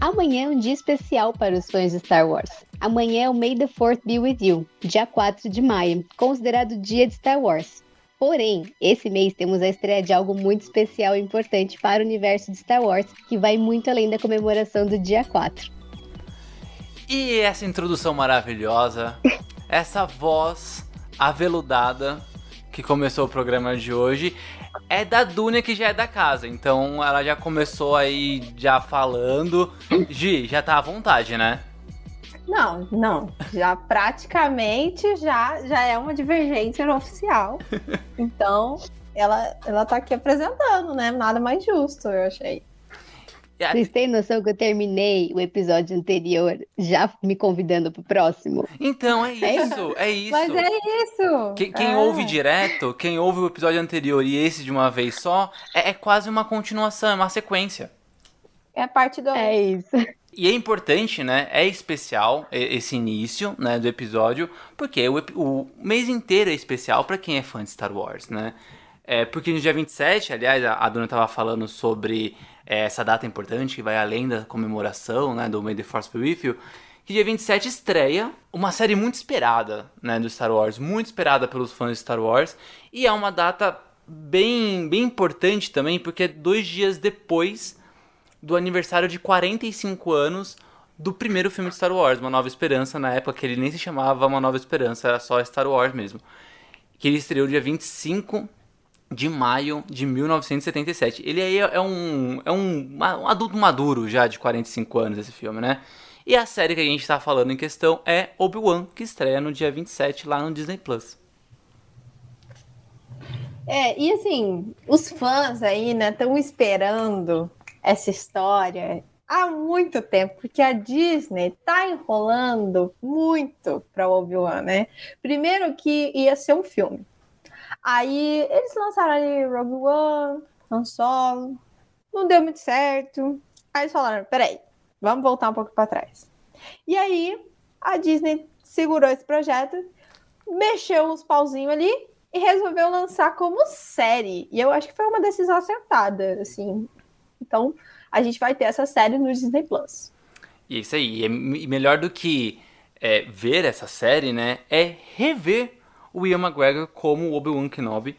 Amanhã é um dia especial para os fãs de Star Wars. Amanhã é o May the 4th Be With You, dia 4 de maio, considerado dia de Star Wars. Porém, esse mês temos a estreia de algo muito especial e importante para o universo de Star Wars, que vai muito além da comemoração do dia 4. E essa introdução maravilhosa, essa voz aveludada que começou o programa de hoje é da Dunia que já é da casa. Então ela já começou aí já falando. Gi, já tá à vontade, né? Não, não. Já praticamente já, já é uma divergência oficial. Então, ela, ela tá aqui apresentando, né? Nada mais justo, eu achei. Vocês têm noção que eu terminei o episódio anterior já me convidando pro próximo? Então, é isso, é isso. Mas é isso. Quem, quem é. ouve direto, quem ouve o episódio anterior e esse de uma vez só, é, é quase uma continuação, é uma sequência. É parte do. É isso. E é importante, né? É especial esse início, né, do episódio, porque o, o mês inteiro é especial para quem é fã de Star Wars, né? É, porque no dia 27, aliás, a, a Dona tava falando sobre é, essa data importante que vai além da comemoração, né, do May the Force Be With You, que dia 27 estreia uma série muito esperada, né, do Star Wars, muito esperada pelos fãs de Star Wars, e é uma data bem, bem importante também, porque é dois dias depois do aniversário de 45 anos do primeiro filme de Star Wars, Uma Nova Esperança, na época que ele nem se chamava Uma Nova Esperança, era só Star Wars mesmo. Que ele estreou dia 25 de maio de 1977. Ele aí é um, é um, um adulto maduro já de 45 anos esse filme, né? E a série que a gente está falando em questão é Obi-Wan, que estreia no dia 27 lá no Disney Plus. É, e assim, os fãs aí, né, estão esperando essa história há muito tempo, porque a Disney tá enrolando muito para Obi-Wan, né? Primeiro que ia ser um filme. Aí eles lançaram ali Rogue One, Han Solo, não deu muito certo. Aí eles falaram, peraí, vamos voltar um pouco para trás. E aí a Disney segurou esse projeto, mexeu uns pauzinhos ali e resolveu lançar como série. E eu acho que foi uma decisão acertada, assim. Então, a gente vai ter essa série no Disney Plus. Isso aí, e melhor do que é, ver essa série, né, é rever o Ian McGregor como Obi-Wan Kenobi.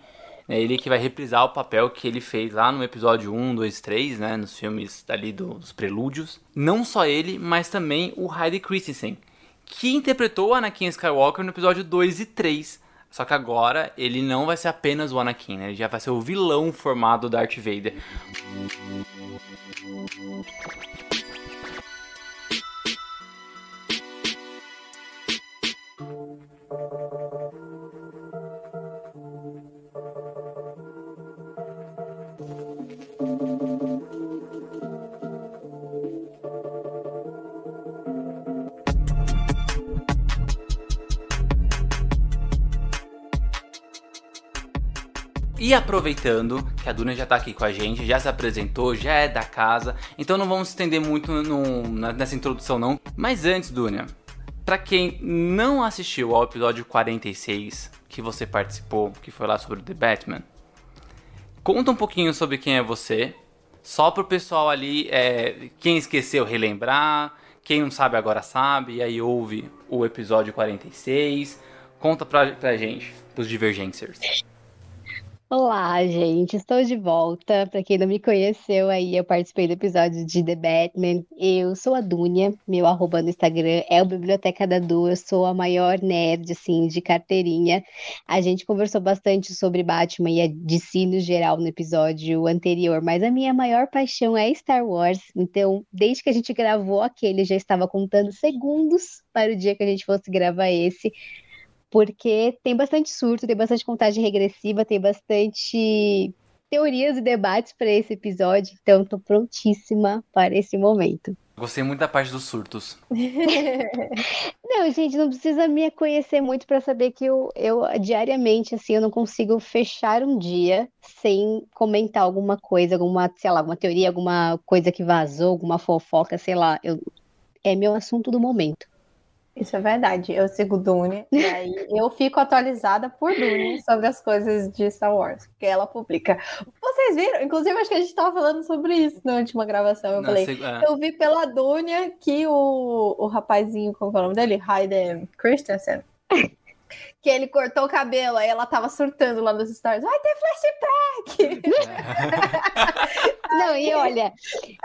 É ele que vai reprisar o papel que ele fez lá no episódio 1, 2, 3, né, nos filmes ali dos prelúdios. Não só ele, mas também o Hayden Christensen, que interpretou o Anakin Skywalker no episódio 2 e 3. Só que agora ele não vai ser apenas o Anakin, né? Ele já vai ser o vilão formado Darth Vader. Thank you. E aproveitando que a Duna já tá aqui com a gente, já se apresentou, já é da casa, então não vamos estender muito no, nessa introdução não. Mas antes, Duna, para quem não assistiu ao episódio 46 que você participou, que foi lá sobre o The Batman, conta um pouquinho sobre quem é você, só pro pessoal ali, é, quem esqueceu relembrar, quem não sabe agora sabe, e aí ouve o episódio 46. Conta pra, pra gente, pros Divergencers. Olá, gente, estou de volta. Para quem não me conheceu aí, eu participei do episódio de The Batman. Eu sou a Dunia, meu arroba no Instagram é o Biblioteca da Du, eu sou a maior nerd, assim, de carteirinha. A gente conversou bastante sobre Batman e a DC no geral no episódio anterior, mas a minha maior paixão é Star Wars. Então, desde que a gente gravou aquele, já estava contando segundos para o dia que a gente fosse gravar esse porque tem bastante surto, tem bastante contagem regressiva, tem bastante teorias e debates para esse episódio, então estou prontíssima para esse momento. Gostei muito da parte dos surtos. não, gente, não precisa me conhecer muito para saber que eu, eu diariamente, assim, eu não consigo fechar um dia sem comentar alguma coisa, alguma, sei lá, alguma teoria, alguma coisa que vazou, alguma fofoca, sei lá. Eu, é meu assunto do momento. Isso é verdade. Eu sigo Dune, e aí eu fico atualizada por Dune sobre as coisas de Star Wars, porque ela publica. Vocês viram? Inclusive, acho que a gente estava falando sobre isso na última gravação. Eu Não, falei, é. eu vi pela Dune que o, o rapazinho, como é o nome dele? Hayden Christensen. que ele cortou o cabelo, aí ela tava surtando lá nos stories. Vai ter flashback! Não, e olha,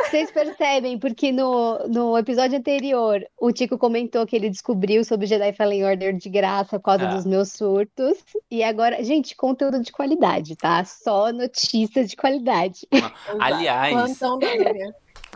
vocês percebem, porque no, no episódio anterior, o Tico comentou que ele descobriu sobre Jedi Fallen Order de graça por causa ah. dos meus surtos. E agora, gente, conteúdo de qualidade, tá? Só notícias de qualidade. Aliás,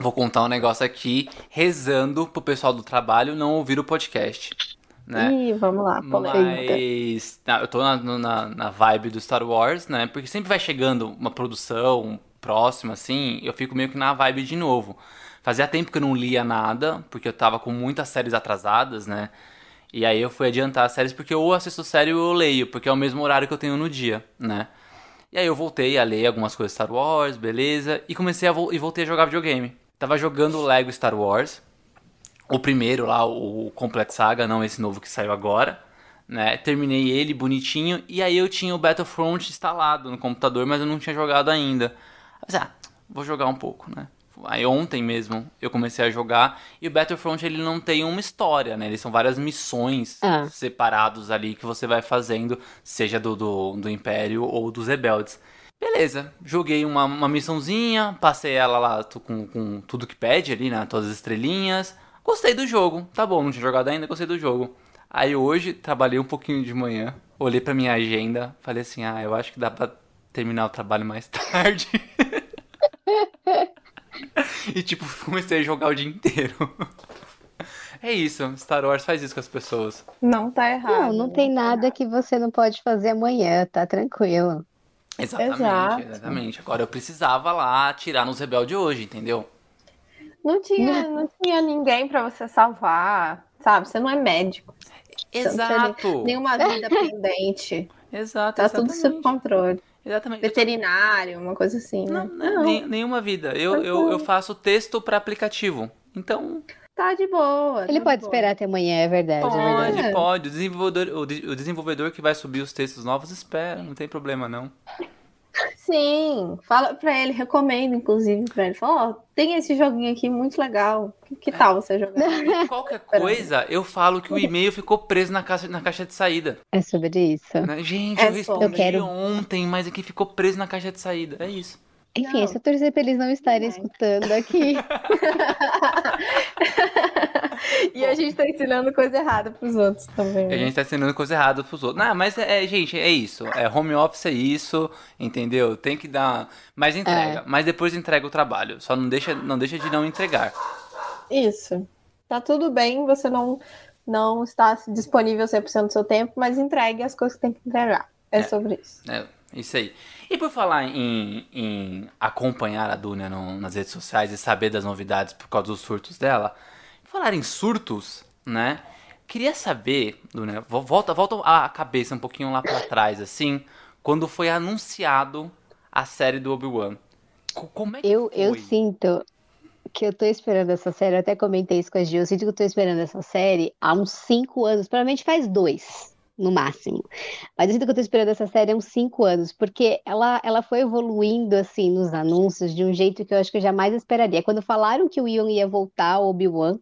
vou contar um negócio aqui, rezando pro pessoal do trabalho não ouvir o podcast né? Ih, vamos lá, polêmica. Mas eu tô na, na, na, vibe do Star Wars, né? Porque sempre vai chegando uma produção próxima, assim, eu fico meio que na vibe de novo. Fazia tempo que eu não lia nada, porque eu tava com muitas séries atrasadas, né? E aí eu fui adiantar as séries porque ou assisto série ou eu leio, porque é o mesmo horário que eu tenho no dia, né? E aí eu voltei a ler algumas coisas Star Wars, beleza, e comecei a vo e voltei a jogar videogame. Tava jogando Lego Star Wars, o primeiro lá, o Complete Saga, não esse novo que saiu agora. Né? Terminei ele bonitinho e aí eu tinha o Battlefront instalado no computador, mas eu não tinha jogado ainda. Eu ah, vou jogar um pouco, né? Aí ontem mesmo eu comecei a jogar e o Battlefront ele não tem uma história, né? Eles são várias missões ah. separados ali que você vai fazendo, seja do, do, do Império ou dos Rebeldes. Beleza, joguei uma, uma missãozinha, passei ela lá com, com tudo que pede ali, né? Todas as estrelinhas. Gostei do jogo, tá bom, não tinha jogado ainda, gostei do jogo. Aí hoje trabalhei um pouquinho de manhã, olhei pra minha agenda, falei assim: ah, eu acho que dá pra terminar o trabalho mais tarde. e tipo, comecei a jogar o dia inteiro. É isso, Star Wars faz isso com as pessoas. Não tá errado. Não, não tem nada que você não pode fazer amanhã, tá tranquilo. Exatamente, Exato. exatamente. Agora eu precisava lá tirar nos rebeldes hoje, entendeu? Não tinha, não tinha ninguém para você salvar, sabe? Você não é médico. Exato. nenhuma vida pendente. Exato. Tá exatamente. tudo sob controle. Exatamente. Veterinário, uma coisa assim, né? Não, não. Nem, nenhuma vida. Eu, eu, eu faço texto para aplicativo. Então. Tá de boa. Ele tá pode boa. esperar até amanhã, é verdade. Pode, é verdade. pode. O desenvolvedor, o desenvolvedor que vai subir os textos novos espera, não tem problema não. Sim, fala pra ele, recomendo, inclusive, pra ele. Fala, ó, oh, tem esse joguinho aqui muito legal. Que, que tal você jogar? Qualquer coisa, eu falo que o e-mail ficou preso na caixa, na caixa de saída. É sobre isso. Né? Gente, é eu respondi eu quero... ontem, mas aqui ficou preso na caixa de saída. É isso. Enfim, não. é só torcer pra eles não estarem escutando aqui. e a gente tá ensinando coisa errada pros outros também. A gente tá ensinando coisa errada pros outros. Não, mas é, é gente, é isso. É home office é isso, entendeu? Tem que dar mais entrega. É. Mas depois entrega o trabalho. Só não deixa, não deixa de não entregar. Isso. Tá tudo bem, você não, não está disponível 100% do seu tempo, mas entregue as coisas que tem que entregar. É, é sobre isso. É, isso aí. E por falar em, em acompanhar a Dunia no, nas redes sociais e saber das novidades por causa dos surtos dela, falar em surtos, né? Queria saber, Dunia, volta, volta a cabeça um pouquinho lá para trás, assim, quando foi anunciado a série do Obi-Wan. Como é que eu, foi? Eu sinto que eu tô esperando essa série, eu até comentei isso com a Gil, eu sinto que eu tô esperando essa série há uns cinco anos, provavelmente faz dois no máximo. Mas eu que eu tô esperando essa série há uns cinco anos, porque ela, ela foi evoluindo, assim, nos anúncios, de um jeito que eu acho que eu jamais esperaria. Quando falaram que o Ian ia voltar, o Obi-Wan,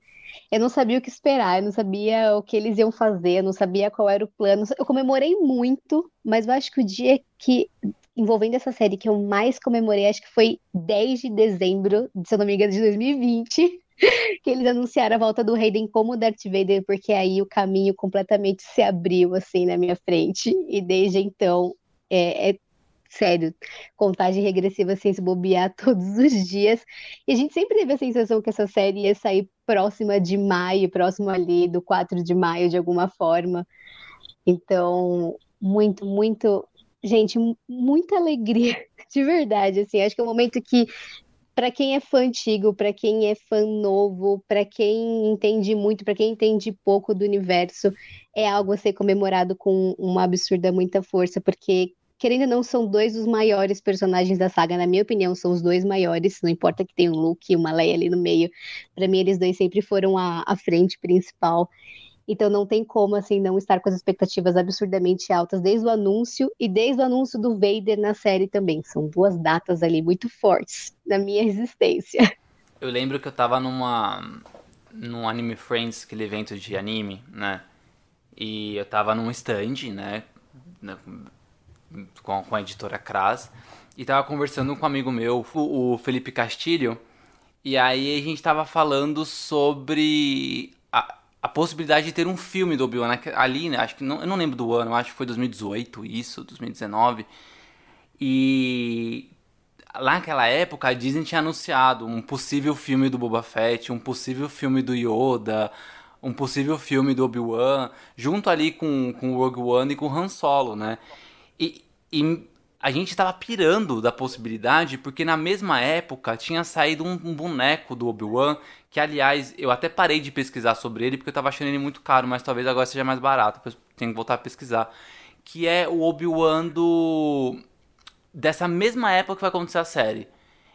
eu não sabia o que esperar, eu não sabia o que eles iam fazer, eu não sabia qual era o plano. Eu comemorei muito, mas eu acho que o dia que envolvendo essa série que eu mais comemorei, acho que foi 10 de dezembro, se eu não me engano, de 2020, que eles anunciaram a volta do Hayden como Darth Vader, porque aí o caminho completamente se abriu assim na minha frente. E desde então, é, é sério, contagem regressiva sem se bobear todos os dias. E a gente sempre teve a sensação que essa série ia sair próxima de maio, próximo ali do 4 de maio, de alguma forma. Então, muito, muito. Gente, muita alegria, de verdade. Assim, acho que é um momento que para quem é fã antigo, para quem é fã novo, para quem entende muito, para quem entende pouco do universo, é algo a ser comemorado com uma absurda muita força, porque querendo ou não, são dois dos maiores personagens da saga, na minha opinião, são os dois maiores, não importa que tenha um Luke e uma Leia ali no meio, para mim eles dois sempre foram a, a frente principal. Então não tem como assim não estar com as expectativas absurdamente altas desde o anúncio e desde o anúncio do Vader na série também. São duas datas ali muito fortes na minha existência. Eu lembro que eu tava numa num Anime Friends, aquele evento de anime, né? E eu tava num stand, né? Com, com a editora Kras. E tava conversando com um amigo meu, o Felipe Castilho. E aí a gente tava falando sobre a, possibilidade de ter um filme do Obi-Wan né, ali, né? Acho que não, eu não lembro do ano, acho que foi 2018 isso, 2019. E lá naquela época a Disney tinha anunciado um possível filme do Boba Fett, um possível filme do Yoda, um possível filme do Obi-Wan, junto ali com, com o Rogue One e com o Han Solo, né? E, e a gente estava pirando da possibilidade, porque na mesma época tinha saído um, um boneco do Obi-Wan que aliás, eu até parei de pesquisar sobre ele porque eu tava achando ele muito caro, mas talvez agora seja mais barato, depois tenho que voltar a pesquisar. Que é o Obi-Wan do. dessa mesma época que vai acontecer a série.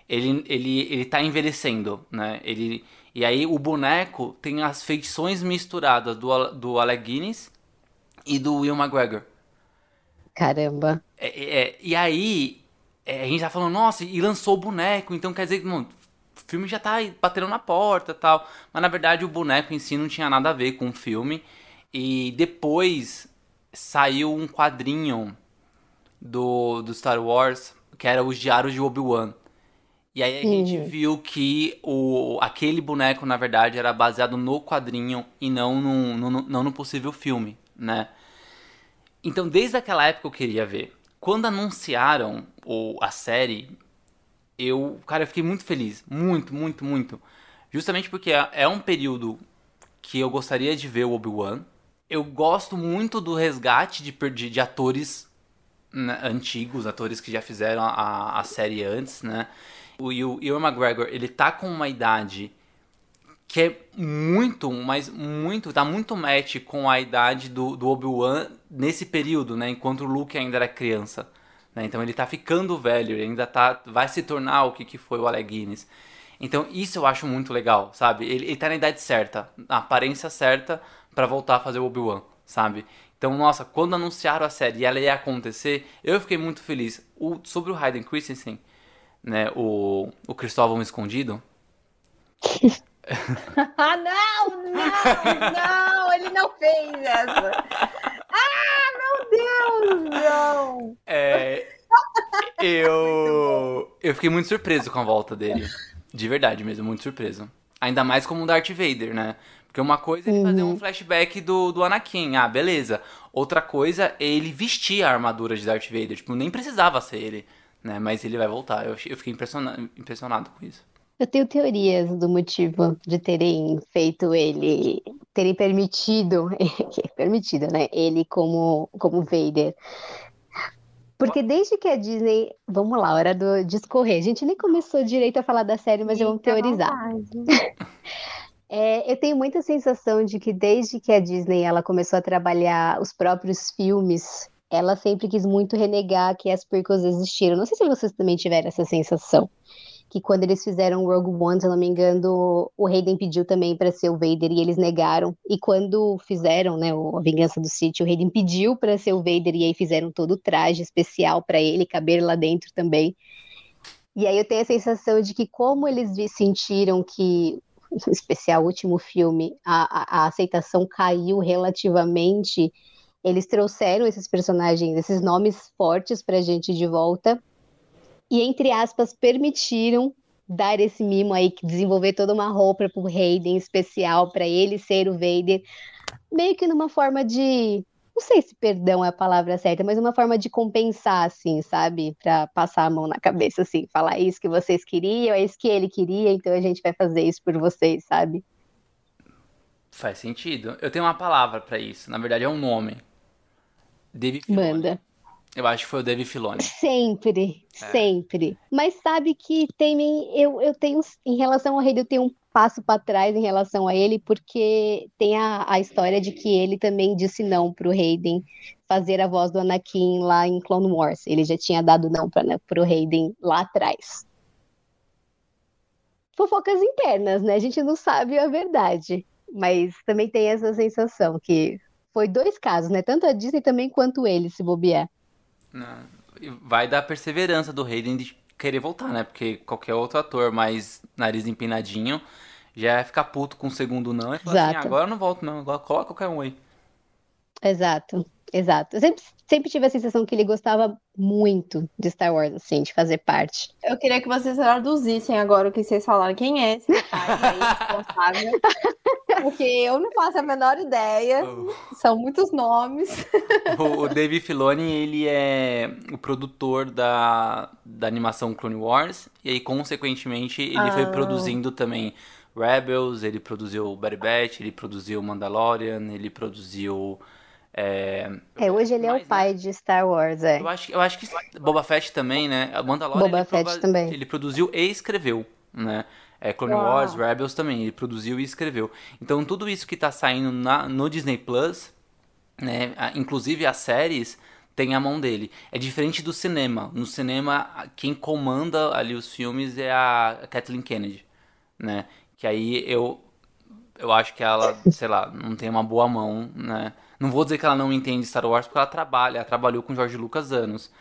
Ele, ele, ele tá envelhecendo, né? Ele, e aí o boneco tem as feições misturadas do, do Alec Guinness e do Will McGregor. Caramba. É, é, é e aí, é, a gente tá falando, nossa, e lançou o boneco, então quer dizer que, mano, filme já tá batendo na porta tal. Mas na verdade o boneco em si não tinha nada a ver com o filme. E depois saiu um quadrinho do, do Star Wars, que era os Diários de Obi-Wan. E aí a uhum. gente viu que o, aquele boneco, na verdade, era baseado no quadrinho e não no, no, não no possível filme, né? Então, desde aquela época eu queria ver. Quando anunciaram o, a série, eu, cara, eu fiquei muito feliz. Muito, muito, muito. Justamente porque é, é um período que eu gostaria de ver o Obi-Wan. Eu gosto muito do resgate de, de, de atores né, antigos, atores que já fizeram a, a série antes, né? O, o Ewan McGregor, ele tá com uma idade que é muito, mas muito, tá muito match com a idade do, do Obi-Wan nesse período, né? Enquanto o Luke ainda era criança. Né? Então ele está ficando velho, ele ainda tá, vai se tornar o que, que foi o Alec Guinness. Então isso eu acho muito legal, sabe? Ele, ele tá na idade certa, na aparência certa para voltar a fazer o Obi-Wan, sabe? Então, nossa, quando anunciaram a série e ela ia acontecer, eu fiquei muito feliz. O, sobre o Hayden Christensen, né, o, o Cristóvão Escondido... ah, não, não, não, ele não fez essa. Ah, Deus, não! É, eu, eu fiquei muito surpreso com a volta dele. De verdade mesmo, muito surpreso. Ainda mais como um Darth Vader, né? Porque uma coisa é ele fazer um uhum. flashback do, do Anakin, ah, beleza. Outra coisa é ele vestir a armadura de Darth Vader. Tipo, nem precisava ser ele, né? Mas ele vai voltar. Eu, eu fiquei impressionado, impressionado com isso. Eu tenho teorias do motivo de terem feito ele, terem permitido, permitido, né, ele como, como Vader. Porque desde que a Disney. Vamos lá, hora do discorrer. A gente nem começou direito a falar da série, mas vamos teorizar. é, eu tenho muita sensação de que desde que a Disney ela começou a trabalhar os próprios filmes, ela sempre quis muito renegar que as prequels existiram. Não sei se vocês também tiveram essa sensação que quando eles fizeram Rogue One, se não me engano, o Hayden pediu também para ser o Vader e eles negaram. E quando fizeram, né, a Vingança do Sith, o Hayden pediu para ser o Vader e aí fizeram todo o traje especial para ele caber lá dentro também. E aí eu tenho a sensação de que como eles sentiram que especial último filme, a, a, a aceitação caiu relativamente Eles trouxeram esses personagens, esses nomes fortes pra gente de volta. E, entre aspas, permitiram dar esse mimo aí, desenvolver toda uma roupa pro Hayden especial para ele ser o Vader, meio que numa forma de não sei se perdão é a palavra certa, mas uma forma de compensar, assim, sabe? Para passar a mão na cabeça, assim, falar isso que vocês queriam, é isso que ele queria, então a gente vai fazer isso por vocês, sabe? Faz sentido. Eu tenho uma palavra para isso. Na verdade, é um nome. Dave Filoni. Manda. Eu acho que foi o Dave Filoni. Sempre, é. sempre. Mas sabe que tem eu, eu tenho em relação ao rei, eu tenho um passo para trás em relação a ele, porque tem a, a história de que ele também disse não para o Hayden fazer a voz do Anakin lá em Clone Wars. Ele já tinha dado não para né, o Hayden lá atrás. Fofocas internas, né? A gente não sabe a verdade. Mas também tem essa sensação que foi dois casos, né? Tanto a Disney também quanto ele, se bobear. Vai dar perseverança do Hayden de querer voltar, né? Porque qualquer outro ator mais nariz empinadinho já ia ficar puto com o segundo não e falar assim, agora eu não volto não, agora coloca qualquer um aí. Exato, exato. Eu sempre, sempre tive a sensação que ele gostava muito de Star Wars, assim, de fazer parte. Eu queria que vocês traduzissem agora o que vocês falaram. Quem é esse cara responsável? Porque eu não faço a menor ideia. Oh. São muitos nomes. O, o Dave Filoni, ele é o produtor da, da animação Clone Wars. E aí, consequentemente, ele ah. foi produzindo também Rebels, ele produziu Bad Batch, ele produziu Mandalorian, ele produziu... É, é hoje ele mais, é o pai né? de Star Wars, é. Eu acho, eu acho que Boba Fett também, né? Mandalorian Boba ele, Fett prova, também. ele produziu e escreveu, né? É, Clone Uau. Wars, Rebels também, ele produziu e escreveu. Então tudo isso que tá saindo na, no Disney Plus, né, inclusive as séries, tem a mão dele. É diferente do cinema. No cinema, quem comanda ali os filmes é a Kathleen Kennedy, né? Que aí eu eu acho que ela, sei lá, não tem uma boa mão, né? Não vou dizer que ela não entende Star Wars porque ela trabalha, ela trabalhou com George Lucas anos.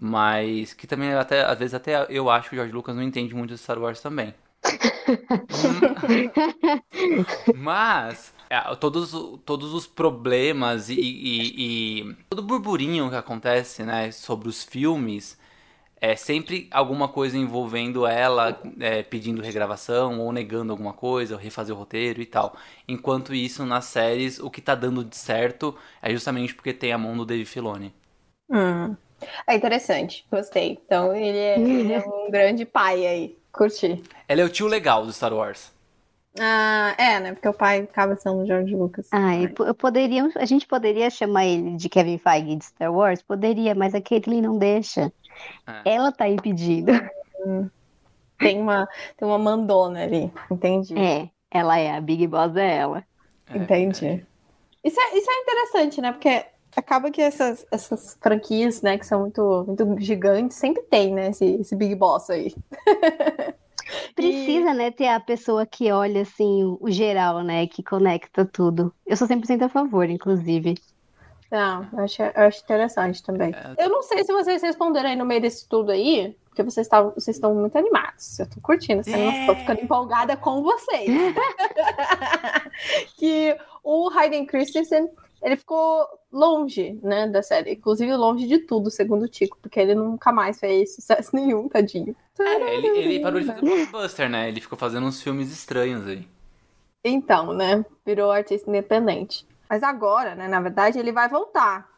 Mas que também até às vezes até eu acho que o George Lucas não entende muito de Star Wars também. Mas é, todos, todos os problemas e, e, e, todo o burburinho que acontece né, sobre os filmes é sempre alguma coisa envolvendo ela é, pedindo regravação ou negando alguma coisa, ou refazer o roteiro e tal. Enquanto isso, nas séries, o que tá dando de certo é justamente porque tem a mão do Dave Filoni. Hum. É interessante, gostei. Então ele é, ele é um grande pai aí. Curti. Ela é o tio legal do Star Wars. Ah, é, né? Porque o pai acaba sendo o George Lucas. Ah, eu poderia, a gente poderia chamar ele de Kevin Feige de Star Wars? Poderia, mas a Caitlyn não deixa. É. Ela tá impedindo. Hum. Tem uma, tem uma mandona ali, entendi. É, ela é, a Big Boss é ela. É, entendi. É. Isso, é, isso é interessante, né? Porque acaba que essas, essas franquias, né, que são muito, muito gigantes, sempre tem, né, esse, esse Big Boss aí. Precisa, e... né, ter a pessoa que olha, assim, o, o geral, né, que conecta tudo. Eu sou 100% a favor, inclusive. Não, eu acho, eu acho interessante também. É. Eu não sei se vocês responderam aí no meio desse tudo aí, porque vocês, tavam, vocês estão muito animados. Eu tô curtindo essa é. tô ficando empolgada com vocês. que o Hayden Christensen ele ficou longe, né, da série. Inclusive longe de tudo, segundo o Tico, porque ele nunca mais fez sucesso nenhum, tadinho. É, ele, ele parou de fazer blockbuster, né? Ele ficou fazendo uns filmes estranhos aí. Então, né? Virou artista independente. Mas agora, né, na verdade, ele vai voltar.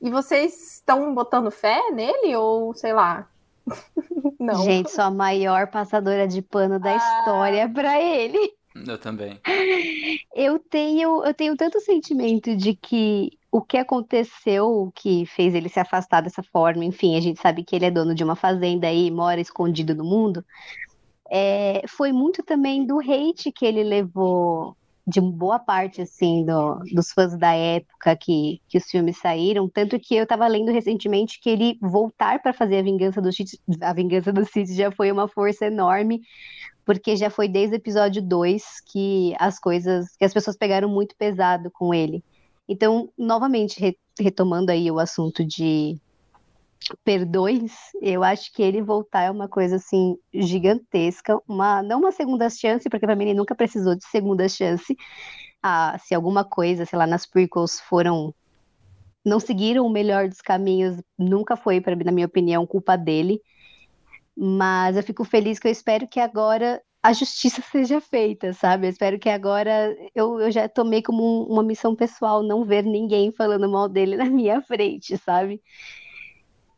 E vocês estão botando fé nele ou, sei lá, não. Gente, sou a maior passadora de pano da ah. história para ele. Eu também. Eu tenho, eu tenho tanto sentimento de que o que aconteceu que fez ele se afastar dessa forma, enfim, a gente sabe que ele é dono de uma fazenda aí, mora escondido no mundo, é, foi muito também do hate que ele levou de boa parte assim do, dos fãs da época que, que os filmes saíram, tanto que eu estava lendo recentemente que ele voltar para fazer a vingança do Sith, a vingança do Sith já foi uma força enorme, porque já foi desde o episódio 2 que as coisas, que as pessoas pegaram muito pesado com ele. Então, novamente, re, retomando aí o assunto de perdões, eu acho que ele voltar é uma coisa assim gigantesca, uma não uma segunda chance, porque para mim ele nunca precisou de segunda chance. Ah, se alguma coisa, sei lá, nas prequels foram não seguiram o melhor dos caminhos, nunca foi, para na minha opinião, culpa dele. Mas eu fico feliz que eu espero que agora a justiça seja feita, sabe? Eu espero que agora eu, eu já tomei como um, uma missão pessoal não ver ninguém falando mal dele na minha frente, sabe?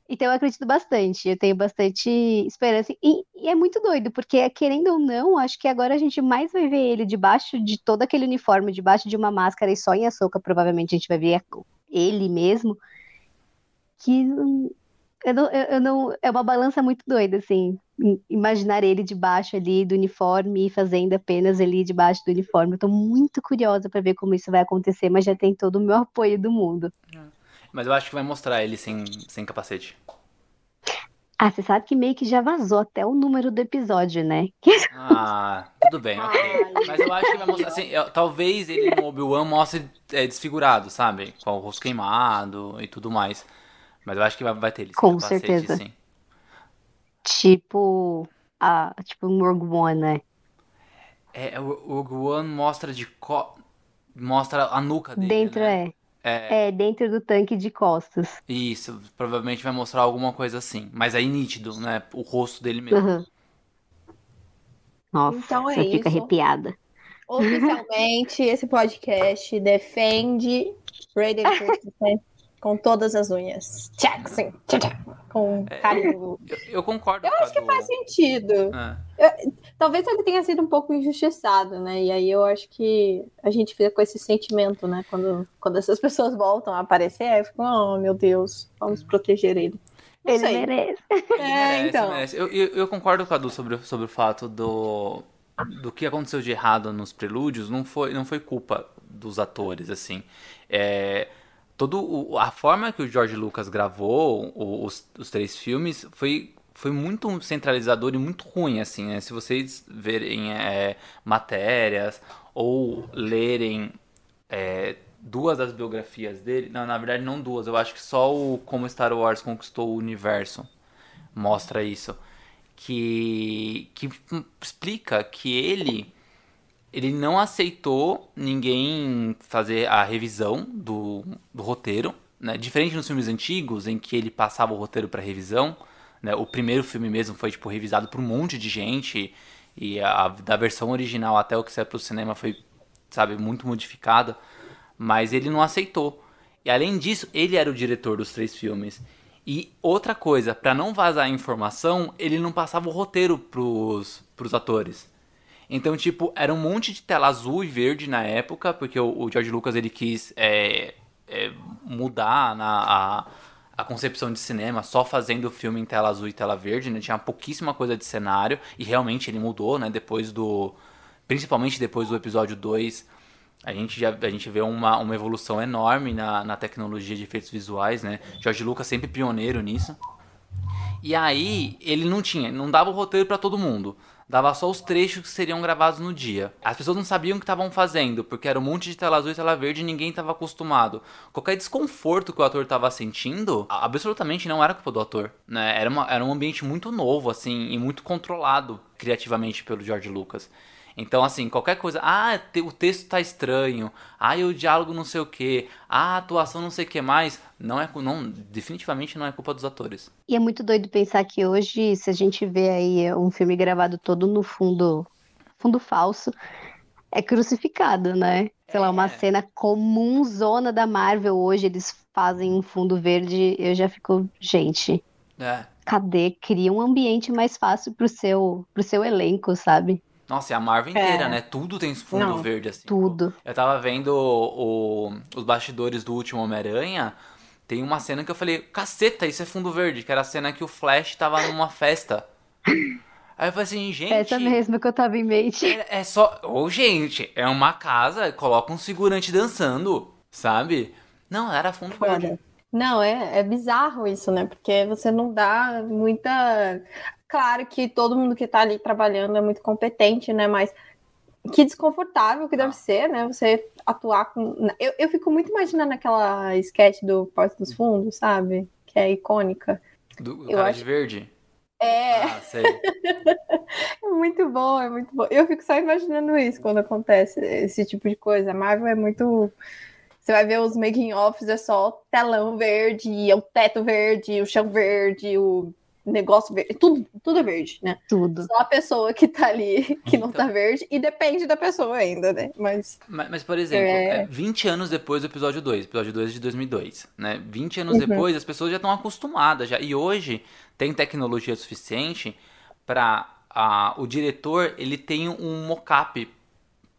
Então eu acredito bastante, eu tenho bastante esperança. E, e, é muito doido, porque querendo ou não, acho que agora a gente mais vai ver ele debaixo de todo aquele uniforme, debaixo de uma máscara e só em açúcar, provavelmente a gente vai ver ele mesmo. Que eu não, eu não, é uma balança muito doida, assim. Imaginar ele debaixo ali do uniforme e fazendo apenas ali debaixo do uniforme. Eu tô muito curiosa para ver como isso vai acontecer, mas já tem todo o meu apoio do mundo. Mas eu acho que vai mostrar ele sem, sem capacete. Ah, você sabe que meio que já vazou até o número do episódio, né? Ah, tudo bem, ok. Mas eu acho que vai mostrar, assim, eu, talvez ele no Obi-Wan mostre é, desfigurado, sabe? Com o rosto queimado e tudo mais. Mas eu acho que vai, vai ter ele sem Com capacete, certeza. sim. Tipo, a, tipo um Rogue One, né? É, o o Rogue One mostra de co... mostra a nuca dele, Dentro né? é. É, É, dentro do tanque de costas. isso, provavelmente vai mostrar alguma coisa assim. Mas aí nítido, né? O rosto dele mesmo. Uhum. Nossa, Então é eu fico isso. arrepiada. Oficialmente, esse podcast defende Raiden Christensen com todas as unhas. Jackson, tchá, tchá, com carinho. Eu, eu concordo Eu com a acho que do- faz sentido. É. Talvez ele tenha sido um pouco injustiçado, né? E aí eu acho que a gente fica com esse sentimento, né? Quando, quando essas pessoas voltam a aparecer, aí eu fico, oh meu Deus, vamos proteger ele. Não Ele sei. merece. Ele É, merece, então. merece. Eu, eu, eu concordo com a Du sobre, sobre o fato do, do que aconteceu de errado nos prelúdios não foi, não foi culpa dos atores, assim. É, todo a forma que o George Lucas gravou os, os três filmes foi, foi muito centralizador e muito ruim, assim, né? Se vocês verem é, matérias ou lerem é, duas das biografias dele, não, na verdade não duas, eu acho que só o Como Star Wars Conquistou o Universo mostra isso, que, que explica que ele ele não aceitou ninguém fazer a revisão do, do roteiro, né? Diferente nos filmes antigos, em que ele passava o roteiro para revisão, né? O primeiro filme mesmo foi tipo revisado por um monte de gente e a da versão original até o que saiu pro cinema foi, sabe, muito modificada, mas ele não aceitou. E além disso, ele era o diretor dos três filmes. E outra coisa, para não vazar a informação, ele não passava o roteiro pros, pros atores. Então, tipo, era um monte de tela azul e verde na época, porque o, o George Lucas ele quis é, é, mudar na, a, a concepção de cinema só fazendo o filme em tela azul e tela verde, né? Tinha pouquíssima coisa de cenário, e realmente ele mudou, né? Depois do. Principalmente depois do episódio 2, a gente já a gente vê uma, uma evolução enorme na, na tecnologia de efeitos visuais, né? George Lucas sempre pioneiro nisso. E aí, ele não tinha, não dava o roteiro pra todo mundo. Dava só os trechos que seriam gravados no dia. As pessoas não sabiam o que estavam fazendo, porque era um monte de tela azul e tela verde e ninguém estava acostumado. Qualquer desconforto que o ator estava sentindo, absolutamente não era culpa do ator. Né? Era, uma- era um ambiente muito novo, assim, e muito controlado criativamente pelo George Lucas. Então, assim, qualquer coisa. Ah, o texto tá estranho. Ah, o diálogo não sei o que. Ah, a atuação não sei o que mais. Não é, não, definitivamente não é culpa dos atores. E é muito doido pensar que hoje, se a gente vê aí um filme gravado todo no fundo, fundo falso, é crucificado, né? Sei lá, uma É. cena comum zona da Marvel hoje, eles fazem um fundo verde, eu já fico, gente, É. cadê? Cria um ambiente mais fácil pro seu, pro seu elenco, sabe? Nossa, é a Marvel inteira, É. né? Tudo tem fundo Não, verde, assim. tudo. Eu tava vendo o- o- os bastidores do último Homem-Aranha. Tem uma cena que eu falei, caceta, isso é fundo verde, que era a cena que o Flash tava numa festa. Aí eu falei assim, gente. Essa mesma que eu tava em mente. É, é só. Ô, gente, é uma casa, coloca um segurante dançando, sabe? Não, era fundo verde. Não, é, é bizarro isso, né? Porque você não dá muita. Claro que todo mundo que tá ali trabalhando é muito competente, né? Mas que desconfortável que deve Ah. ser, né? Você atuar com. Eu, eu fico muito imaginando aquela sketch do Porta dos Fundos, sabe? Que é icônica. Do, Eu cara acho- de verde. É, Ah, sei. é muito bom, é muito bom. Eu fico só imaginando isso quando acontece esse tipo de coisa. A Marvel é muito Você vai ver os making offs, é só telão verde, é o teto verde, o chão verde, o negócio verde, tudo, tudo é verde, né? Tudo. Só a pessoa que tá ali que não tá verde, e depende da pessoa ainda, né? Mas. Mas, mas, por exemplo, É. é 20 anos depois do episódio 2, episódio 2 de 2002, né? 20 anos Uhum. depois, as pessoas já estão acostumadas já. E hoje tem tecnologia suficiente para o diretor, ele tem um mockup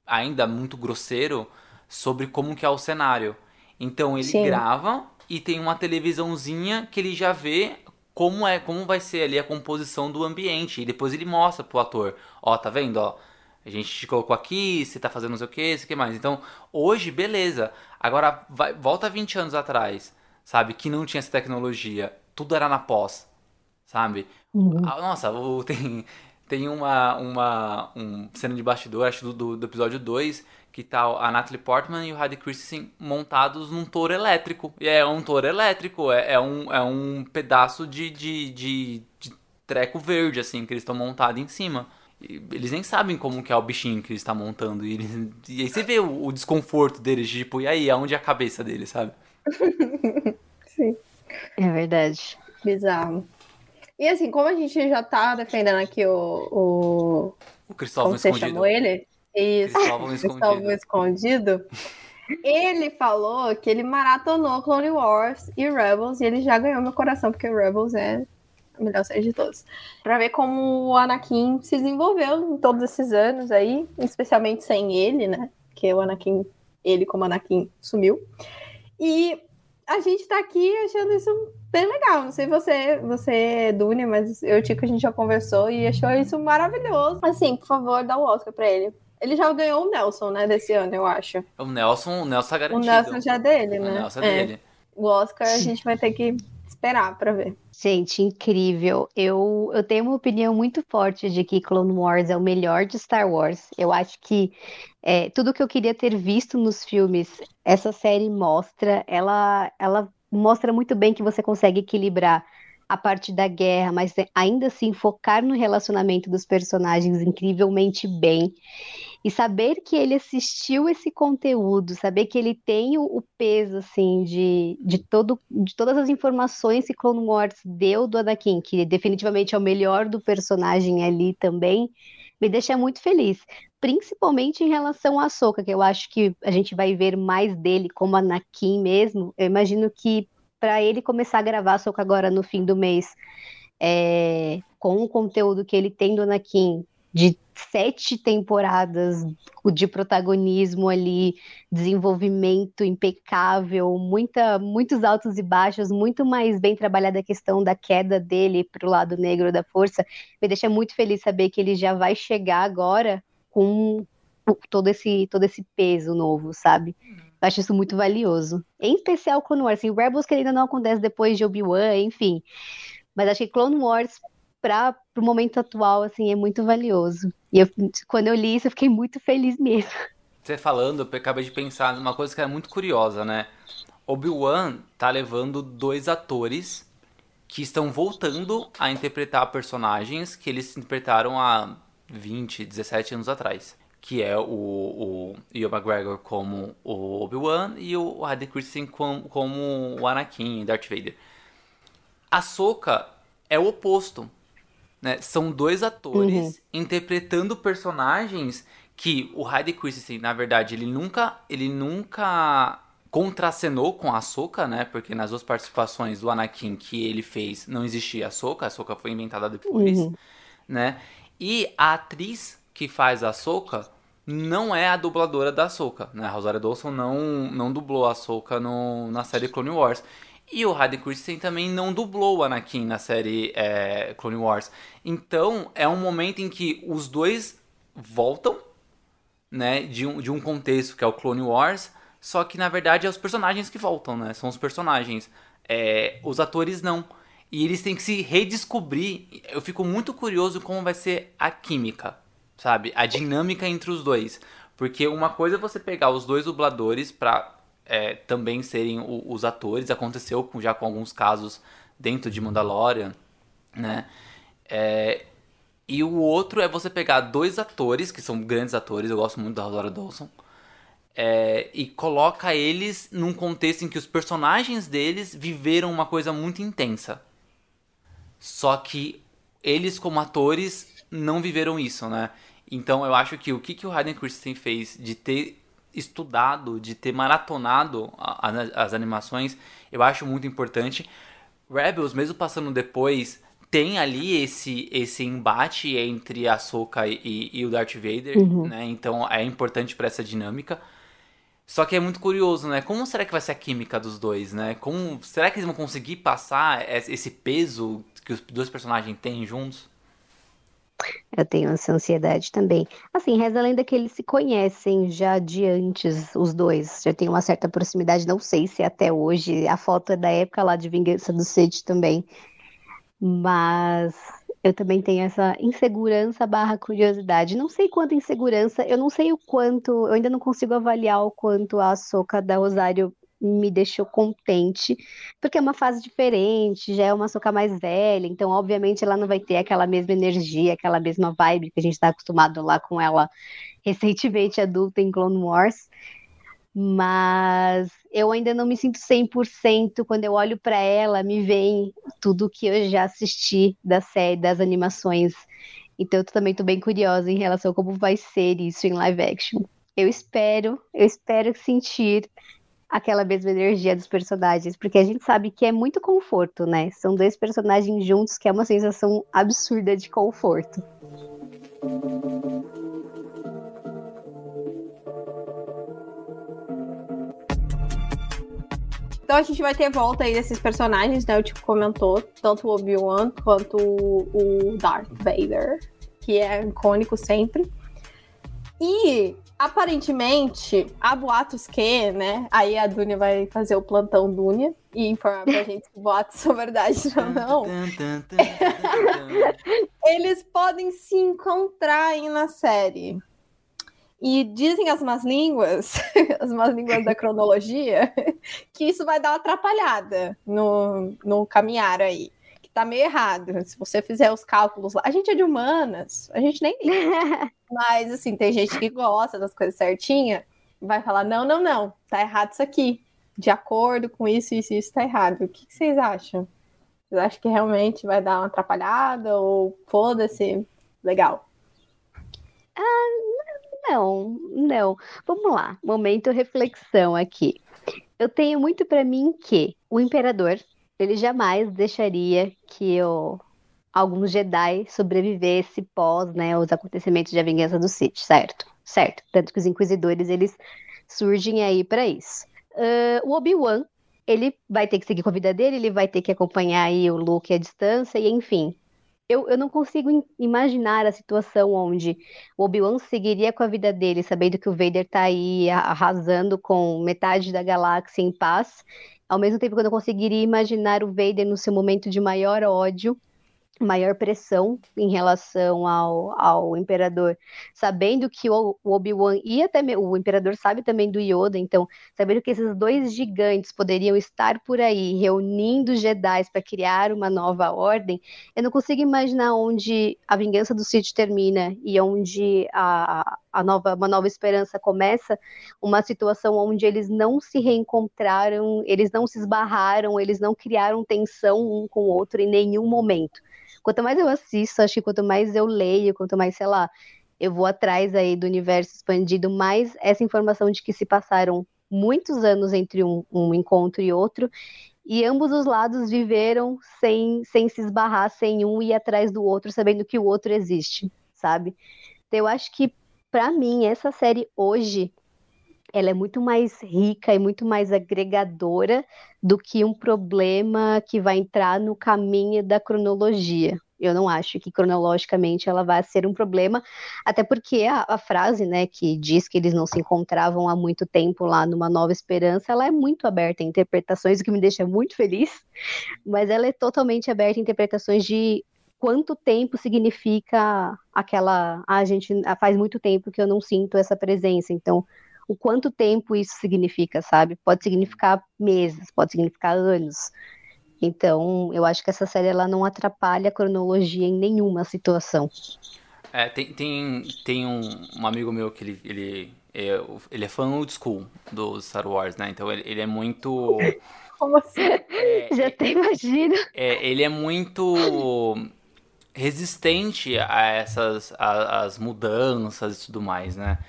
ainda muito grosseiro sobre como que é o cenário. Então ele Sim. grava e tem uma televisãozinha que ele já vê como é, como vai ser ali a composição do ambiente e depois ele mostra pro ator, ó, tá vendo, ó, a gente te colocou aqui, você tá fazendo não sei o que, isso que mais. Então, hoje, beleza. Agora, vai, volta 20 anos atrás, sabe? Que não tinha essa tecnologia. Tudo era na pós, sabe? Ah, nossa, o- tem, tem uma, uma um cena de bastidor, acho, do, do, do episódio 2, que tá a Natalie Portman e o Hayden Christensen montados num touro elétrico. E é um touro elétrico, é, é, um, é um pedaço de, de, de, de treco verde, assim, que eles estão montados em cima. E eles nem sabem como que é o bichinho que eles estão montando. E, eles- e aí você vê o, o desconforto deles, tipo, e aí, aonde é a cabeça deles, sabe? Sim. É verdade. Bizarro. E assim, como a gente já tá defendendo aqui o. o... O Cristóvão Como você escondido. chamou ele? Isso. Cristóvão Cristóvão escondido. escondido. Ele falou que ele maratonou Clone Wars e Rebels e ele já ganhou meu coração, porque Rebels é a melhor série de todos. Pra ver como o Anakin se desenvolveu em todos esses anos aí, especialmente sem ele, né? Que o Anakin, ele como Anakin, sumiu. E a gente tá aqui achando isso bem legal. Não sei você, você, Dune, mas eu e o Tico, a gente já conversou e achou isso maravilhoso. Assim, por favor, dá o Oscar pra ele. Ele já ganhou o Nelson, né, desse ano, eu acho. O Nelson, o Nelson tá O garantido. Nelson já é dele, O né? Nelson é É. dele. O Oscar a gente vai ter que esperar pra ver. Gente, incrível. Eu, eu tenho uma opinião muito forte de que Clone Wars é o melhor de Star Wars. Eu acho que é, tudo que eu queria ter visto nos filmes, essa série mostra. Ela, ela mostra muito bem que você consegue equilibrar a parte da guerra, mas ainda assim focar no relacionamento dos personagens incrivelmente bem. E saber que ele assistiu esse conteúdo, saber que ele tem o, peso assim de, de, todo, de todas as informações que Clone Wars deu do Anakin, que definitivamente é o melhor do personagem ali também, me deixa muito feliz. Principalmente em relação a Ahsoka, que eu acho que a gente vai ver mais dele como Anakin mesmo. Eu imagino que para ele começar a gravar Ahsoka agora no fim do mês, é, com o conteúdo que ele tem do Anakin, de sete temporadas de protagonismo ali, desenvolvimento impecável, muita, muitos altos e baixos, muito mais bem trabalhada a questão da queda dele para o lado negro da força, me deixa muito feliz saber que ele já vai chegar agora com todo esse, todo esse peso novo, sabe? Eu acho isso muito valioso. Em especial Clone Wars, assim, Rebels que ainda não acontece depois de Obi-Wan, enfim. Mas acho que Clone Wars para o momento atual, assim, é muito valioso. E eu, quando eu li isso, eu fiquei muito feliz mesmo. Você falando, eu acabei de pensar numa coisa que é muito curiosa, né? Obi-Wan tá levando dois atores que estão voltando a interpretar personagens que eles interpretaram há 20, 17 anos atrás. Que é o, o Ian McGregor como o Obi-Wan e o Hayden Christensen como, como o Anakin, Darth Vader. A Soka é o oposto. Né? São dois atores Uhum. interpretando personagens que o Hayden Christensen, na verdade, ele nunca, ele nunca contracenou com a Ahsoka, né? Porque nas duas participações do Anakin que ele fez, não existia a Ahsoka, a Ahsoka foi inventada depois, Uhum. né? E a atriz que faz a Ahsoka não é a dubladora da Ahsoka, né? A Rosario Dawson não, não dublou a Ahsoka na série Clone Wars. E o Hayden Christensen também não dublou o Anakin na série é, Clone Wars. Então, é um momento em que os dois voltam, né, de um, de um contexto que é o Clone Wars, só que na verdade é os personagens que voltam, né? São os personagens. É, os atores não. E eles têm que se redescobrir. Eu fico muito curioso como vai ser a química, sabe? A dinâmica entre os dois. Porque uma coisa é você pegar os dois dubladores pra é, também serem o- os atores. Aconteceu com- já com alguns casos dentro de Mandalorian, né? É, e o outro é você pegar dois atores, que são grandes atores, eu gosto muito da Rosario Dawson, é, e coloca eles num contexto em que os personagens deles viveram uma coisa muito intensa. Só que eles, como atores, não viveram isso, né? Então eu acho que o que, que o Hayden Christensen fez de ter estudado, de ter maratonado a, a, as animações, eu acho muito importante. Rebels, mesmo passando depois, tem ali esse, esse embate entre a Soka e, e, o Darth Vader, uhum. né? Então é importante para essa dinâmica. Só que é muito curioso, né? Como será que vai ser a química dos dois, né? Como será que eles vão conseguir passar esse peso que os dois personagens têm juntos? Eu tenho essa ansiedade também. Assim, reza a lenda que eles se conhecem já de antes, os dois. Já tem uma certa proximidade, não sei se até hoje. A foto é da época lá de Vingança do Sith também. Mas eu também tenho essa insegurança barra curiosidade. Não sei quanto insegurança, eu não sei o quanto, eu ainda não consigo avaliar o quanto a Soca da Rosário me deixou contente, porque é uma fase diferente, já é uma Soca mais velha, então obviamente ela não vai ter aquela mesma energia, aquela mesma vibe que a gente está acostumado lá com ela recentemente adulta em Clone Wars mas eu ainda não me sinto 100% quando eu olho para ela, me vem tudo que eu já assisti da série, das animações. Então eu também estou bem curiosa em relação a como vai ser isso em live action. Eu espero, eu espero sentir aquela mesma energia dos personagens, porque a gente sabe que é muito conforto, né? São dois personagens juntos que é uma sensação absurda de conforto. Então a gente vai ter volta aí desses personagens, né? O Tipo comentou, tanto o Obi-Wan quanto o Darth Vader, que é icônico sempre. E aparentemente, há boatos que, né? Aí a Dunia vai fazer o plantão Dunia e informar pra gente se boatos são verdade ou não. Eles podem se encontrar aí na série. E dizem as más línguas, as más línguas da cronologia, que isso vai dar uma atrapalhada no, no caminhar aí. Tá meio errado. Se você fizer os cálculos lá. A gente é de humanas, a gente nem Mas, assim, tem gente que gosta das coisas certinhas, vai falar: não, não, não, tá errado isso aqui. De acordo com isso, isso, isso tá errado. O que, que vocês acham? Vocês acham que realmente vai dar uma atrapalhada ou foda-se? Legal. Ah, não, não. Vamos lá, momento reflexão aqui. Eu tenho muito para mim que o imperador, ele jamais deixaria que eu, alguns Jedi sobrevivesse pós, né, os acontecimentos de A Vingança do Sith, certo? Certo. Tanto que os inquisidores, eles surgem aí para isso. Uh, o Obi-Wan, ele vai ter que seguir com a vida dele, ele vai ter que acompanhar aí o Luke à distância, e enfim, eu, eu não consigo imaginar a situação onde o Obi-Wan seguiria com a vida dele, sabendo que o Vader tá aí arrasando com metade da galáxia em paz, ao mesmo tempo que eu não conseguiria imaginar o Vader no seu momento de maior ódio maior pressão em relação ao, ao imperador, sabendo que o, Obi-Wan e até o imperador sabe também do Yoda, então sabendo que esses dois gigantes poderiam estar por aí reunindo Jedi para criar uma nova ordem, eu não consigo imaginar onde a vingança do Sith termina e onde a, a nova, uma nova esperança começa, uma situação onde eles não se reencontraram, eles não se esbarraram, eles não criaram tensão um com o outro em nenhum momento quanto mais eu assisto, acho que quanto mais eu leio, quanto mais, sei lá, eu vou atrás aí do universo expandido, mais essa informação de que se passaram muitos anos entre um, um encontro e outro, e ambos os lados viveram sem, sem se esbarrar, sem um ir atrás do outro, sabendo que o outro existe, sabe? Então, eu acho que, para mim, essa série hoje ela é muito mais rica e muito mais agregadora do que um problema que vai entrar no caminho da cronologia. Eu não acho que cronologicamente ela vai ser um problema, até porque a, a, frase, né, que diz que eles não se encontravam há muito tempo lá numa Nova Esperança, ela é muito aberta a interpretações, o que me deixa muito feliz, mas ela é totalmente aberta a interpretações de quanto tempo significa aquela. Ah, gente faz muito tempo que eu não sinto essa presença, então o quanto tempo isso significa, sabe? Pode significar meses, pode significar anos. Então, eu acho que essa série ela não atrapalha a cronologia em nenhuma situação. É, tem, tem, tem um, um amigo meu que ele, ele, é, ele é fã old school do Star Wars, né? Então ele, ele é muito. Como assim? É, Já até imagino. é, ele é muito resistente a essas a- as mudanças e tudo mais, né?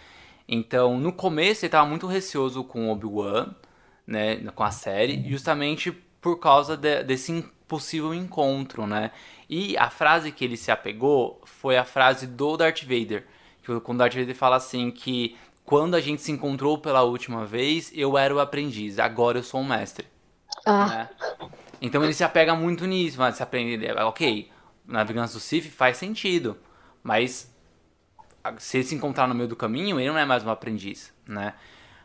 Então, no começo ele tava muito receoso com Obi-Wan, né, com a série, justamente por causa de- desse impossível encontro, né? E a frase que ele se apegou foi a frase do Darth Vader, que quando o Darth Vader fala assim que quando a gente se encontrou pela última vez, eu era o aprendiz, agora eu sou o mestre Ah, né? Então ele se apega muito nisso, mas se aprende, ok, na vingança do Sif faz sentido, mas se ele se encontrar no meio do caminho, ele não é mais um aprendiz, né?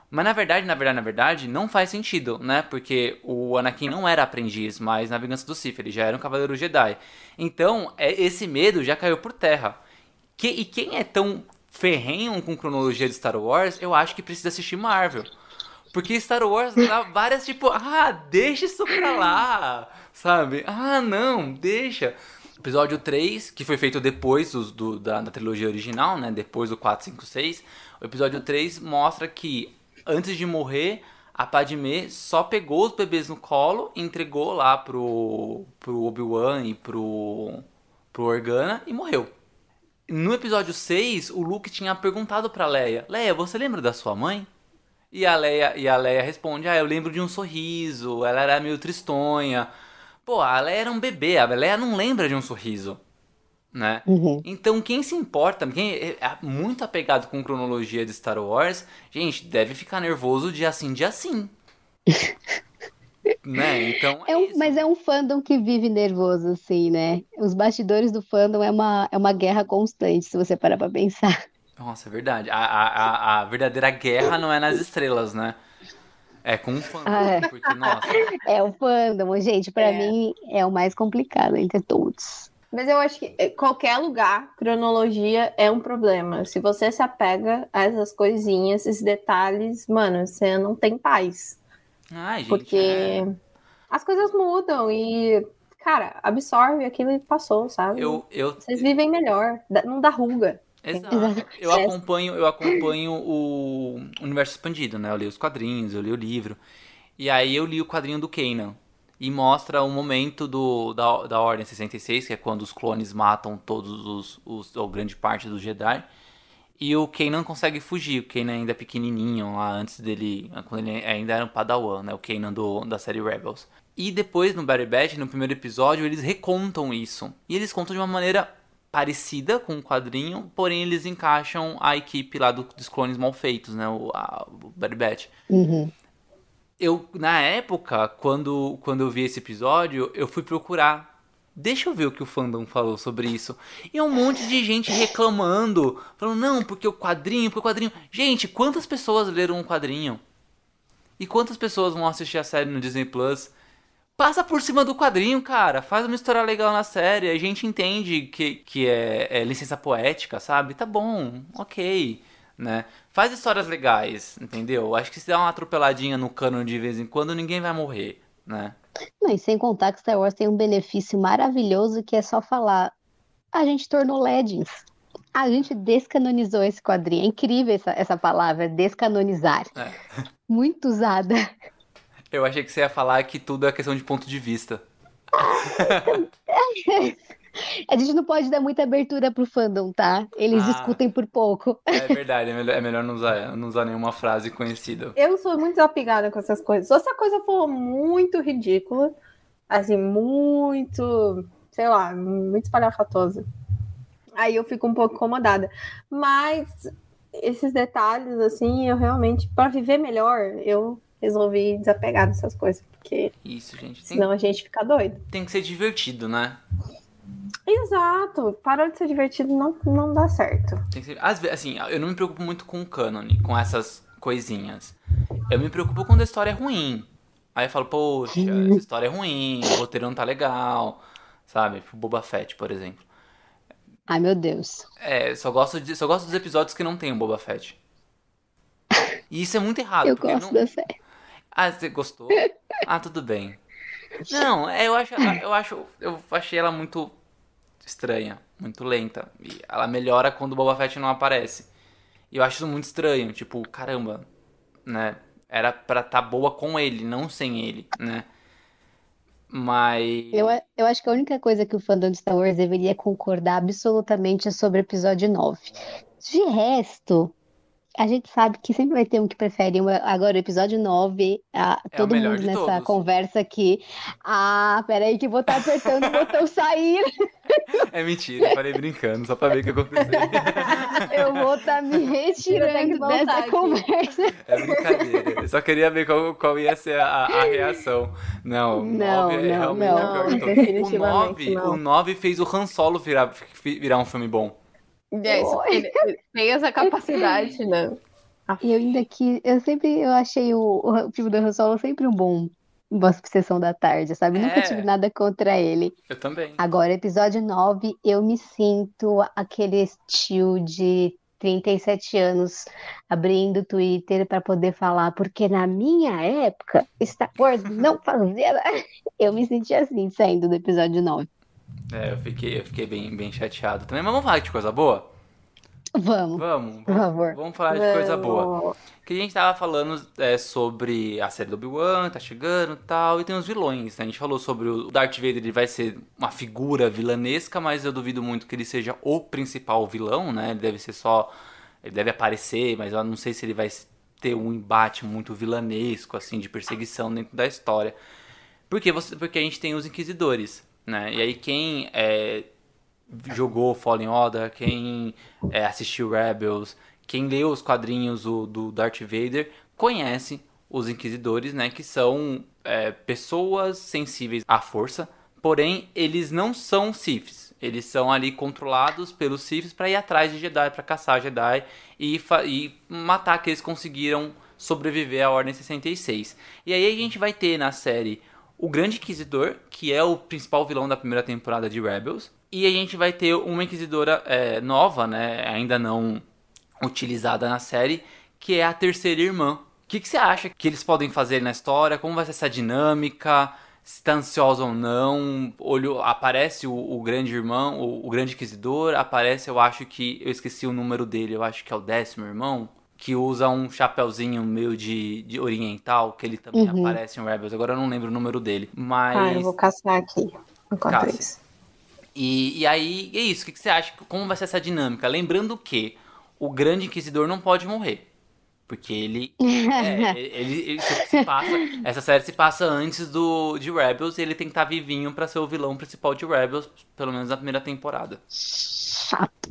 Mas na verdade, na verdade, na verdade, não faz sentido, né? Porque o Anakin não era aprendiz, mas na vingança do Sith, ele já era um cavaleiro Jedi. Então, é, esse medo já caiu por terra. Que- e quem é tão ferrenho com cronologia de Star Wars, eu acho que precisa assistir Marvel. Porque Star Wars dá várias, tipo, ah, deixa isso pra lá, sabe? Ah, não, deixa. Episódio 3, que foi feito depois dos- do, da, da trilogia original, né? Depois do 4, 5, 6. O episódio 3 mostra que, antes de morrer, a Padmé só pegou os bebês no colo, entregou lá pro, pro Obi-Wan e pro, pro Organa e morreu. No episódio 6, o Luke tinha perguntado pra Leia: Leia, você lembra da sua mãe? E a Leia, e a Leia responde: Ah, eu lembro de um sorriso, ela era meio tristonha. Pô, a Leia era um bebê, a Leia não lembra de um sorriso, né? uhum. Então, quem se importa, quem é é muito apegado com cronologia de Star Wars, gente, deve ficar nervoso dia sim, dia sim. né? Então, é, É um- mas é um fandom que vive nervoso, assim, né? Os bastidores do fandom é uma, é uma guerra constante, se você parar pra pensar. Nossa, é verdade. A, a, a, a verdadeira guerra não é nas estrelas, né? É com o fã. Ah, é. Porque, nossa, É o fandom, gente, pra É. mim é o mais complicado entre todos. Mas eu acho que eh, qualquer lugar, cronologia é um problema. Se você se apega a essas coisinhas, esses detalhes, mano, você não tem paz. ai, gente. Porque é. as coisas mudam e, cara, absorve aquilo e passou, sabe? Eu, eu, Vocês vivem melhor, não dá ruga. Exato. Eu acompanho, eu acompanho o universo expandido, né? Eu li os quadrinhos, eu li o livro. E aí eu li o quadrinho do Kanan. E mostra o momento do, da, da Ordem 66, que é quando os clones matam todos os, os ou grande parte dos Jedi. E o Kanan consegue fugir. O Kanan ainda é pequenininho, lá antes dele, quando ele ainda era um padawan, né? O Kanan do, da série Rebels. E depois, no Bad Batch, no primeiro episódio, eles recontam isso. E eles contam de uma maneira parecida com o quadrinho, porém eles encaixam a equipe lá do- dos clones mal feitos, né? O, a, o Bad Batch. Uhum. Eu, na época, quando, quando eu vi esse episódio, eu fui procurar. Deixa eu ver o que o fandom falou sobre isso. E um monte de gente reclamando. Falando, não, porque o quadrinho, porque o quadrinho. Gente, quantas pessoas leram um quadrinho? E quantas pessoas vão assistir a série no Disney Plus? Passa por cima do quadrinho, cara. Faz uma história legal na série. A gente entende que, que é, é licença poética, sabe? Tá bom, ok. Né? Faz histórias legais, entendeu? Acho que se dá uma atropeladinha no cano de vez em quando, ninguém vai morrer, né? Não, e sem contar que Star Wars tem um benefício maravilhoso que é só falar. A gente tornou Legends. A gente descanonizou esse quadrinho. É incrível essa, essa palavra, descanonizar. É. Muito usada. Eu achei que você ia falar que tudo é questão de ponto de vista. A gente não pode dar muita abertura pro fandom, tá? Eles Ah. discutem por pouco. É verdade, é melhor, é melhor não, usar, não usar nenhuma frase conhecida. Eu sou muito desapegada com essas coisas. Se essa coisa for muito ridícula, assim, muito, sei lá, muito espalhafatosa, aí eu fico um pouco incomodada. Mas esses detalhes, assim, eu realmente, para viver melhor, eu resolvi desapegar dessas coisas, porque Isso, gente. Tem, senão a gente fica doido. tem que ser divertido, né? Exato, parou de ser divertido, não, não dá certo. Tem que ser- às vezes, assim, eu não me preocupo muito com o cânone, com essas coisinhas. Eu me preocupo quando a história é ruim. Aí eu falo, poxa, essa história é ruim, o roteiro não tá legal, sabe? Tipo Boba Fett, por exemplo. Ai, meu Deus. É, só gosto, de, só gosto dos episódios que não tem o Boba Fett. E isso é muito errado. Eu gosto não... da série. Ah, você gostou? Ah, tudo bem. Não, é, eu acho, eu acho, eu achei ela muito estranha, muito lenta. E ela melhora quando o Boba Fett não aparece. E eu acho isso muito estranho, tipo, caramba, né? Era pra estar tá boa com ele, não sem ele, né? Mas. Eu, eu acho que a única coisa que o fandom de Star Wars deveria concordar absolutamente é sobre o episódio 9. De resto, a gente sabe que sempre vai ter um que prefere. Agora, o episódio 9, a, É todo mundo nessa todos. conversa aqui. Ah, peraí, que vou estar apertando o botão sair. É mentira, eu falei brincando, só pra ver o que aconteceu. Eu vou estar me tenho que retirando dessa aqui. conversa. É brincadeira. Eu só queria ver qual, qual ia ser a, a reação. Não, o Não, 9 é não, realmente não. o pior de todos. O Definitivamente 9, não. o 9 fez o Han Solo virar, virar um filme bom. É isso, ele, ele tem essa capacidade, né? E eu ainda que eu sempre eu achei o, o filme do Han Solo sempre um bom uma sessão da tarde, sabe? Nunca É. tive nada contra ele. Eu também. Agora, episódio 9, eu me sinto aquele tio de 37 anos abrindo o Twitter para poder falar, porque na minha época, Star Wars não fazia. Eu me senti assim saindo do episódio 9. É, eu fiquei, eu fiquei bem, bem chateado também. Mas vamos falar de coisa boa? Vamos, Vamos. por favor. Vamos falar de coisa boa. Que a gente tava falando é, sobre a série do Obi-Wan, tá chegando e tal, e tem os vilões, né? A gente falou sobre o Darth Vader, ele vai ser uma figura vilanesca, mas eu duvido muito que ele seja o principal vilão, né? Ele deve ser só. Ele deve aparecer, mas eu não sei se ele vai ter um embate muito vilanesco, assim, de perseguição dentro da história. Porque, você, porque a gente tem os Inquisidores, né? E aí quem é, jogou Fallen Order, quem é, assistiu Rebels, quem leu os quadrinhos do, do Darth Vader, conhece os Inquisidores, né? Que são é, pessoas sensíveis à força, porém eles não são Siths. Eles são ali controlados pelos Siths para ir atrás de Jedi, para caçar Jedi e, e matar que eles conseguiram sobreviver à Ordem 66. E aí a gente vai ter na série o Grande Inquisidor, que é o principal vilão da primeira temporada de Rebels. E a gente vai ter uma Inquisidora é, nova, né? Ainda não utilizada na série, que é a terceira irmã. O que, que você acha que eles podem fazer na história? Como vai ser essa dinâmica? Se tá ansiosa ou não? Olho, aparece o, o grande irmão, o, o grande inquisidor. Aparece, eu acho que. Eu esqueci o número dele, eu acho que é o décimo irmão. Que usa um chapéuzinho meio de, de oriental, que ele também Uhum. aparece em Rebels. Agora eu não lembro o número dele. Ah, Mas. eu vou caçar aqui enquanto Caça. isso. E, e aí, é isso. O que, que você acha? Como vai ser essa dinâmica? Lembrando que o grande inquisidor não pode morrer. Porque ele. é, ele, ele se, passa. Essa série se passa antes do, de Rebels e ele tem que estar vivinho pra ser o vilão principal de Rebels, pelo menos na primeira temporada. Chato.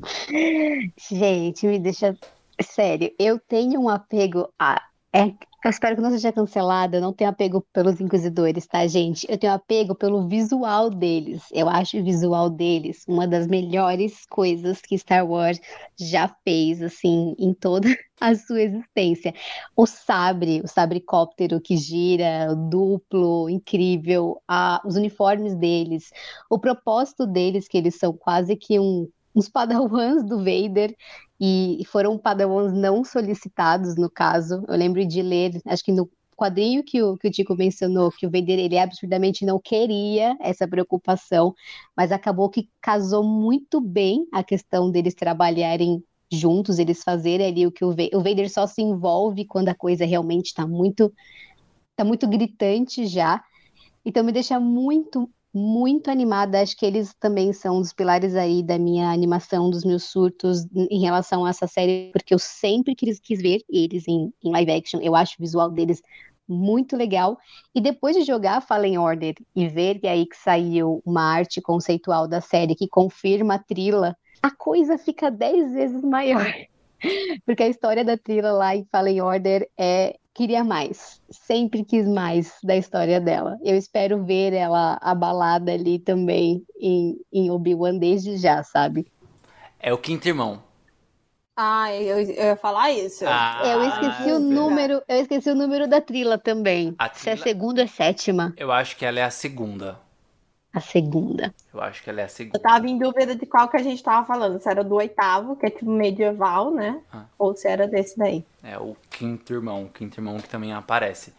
Gente, me deixa. Sério, eu tenho um apego a. É... Eu espero que não seja cancelada. Eu não tenho apego pelos Inquisidores, tá, gente? Eu tenho apego pelo visual deles. Eu acho o visual deles uma das melhores coisas que Star Wars já fez, assim, em toda a sua existência. O sabre, o sabre-cóptero que gira, o duplo, incrível, a- os uniformes deles, o propósito deles, que eles são quase que um, uns padawans do Vader, e foram padawans não solicitados, no caso. Eu lembro de ler, acho que no quadrinho que o, que o Tico mencionou, que o Vader ele absurdamente não queria essa preocupação, mas acabou que casou muito bem a questão deles trabalharem juntos, eles fazerem ali o que o, Va- o Vader só se envolve quando a coisa realmente está muito, tá muito gritante já. Então me deixa muito, muito animada. Acho que eles também são um dos pilares aí da minha animação, dos meus surtos em relação a essa série, porque eu sempre quis, quis ver eles em, em live action. Eu acho o visual deles muito legal. E depois de jogar Fallen Order e ver que aí que saiu uma arte conceitual da série que confirma a trila, a coisa fica dez vezes maior. Porque a história da Trila lá em Fallen Order é queria mais, sempre quis mais da história dela. Eu espero ver ela abalada ali também em, em Obi-Wan desde já, sabe? É o quinto irmão. Ah, eu, eu ia falar isso. Ah, eu esqueci o você- número, eu esqueci o número da Trila também. A Se é Trila- segunda ou é sétima? Eu acho que ela é a segunda. A segunda. Eu acho que ela é a segunda. Eu tava em dúvida de qual que a gente tava falando. Se era do oitavo, que é tipo medieval, né? Ah. Ou se era desse daí. É o quinto irmão. O quinto irmão que também aparece.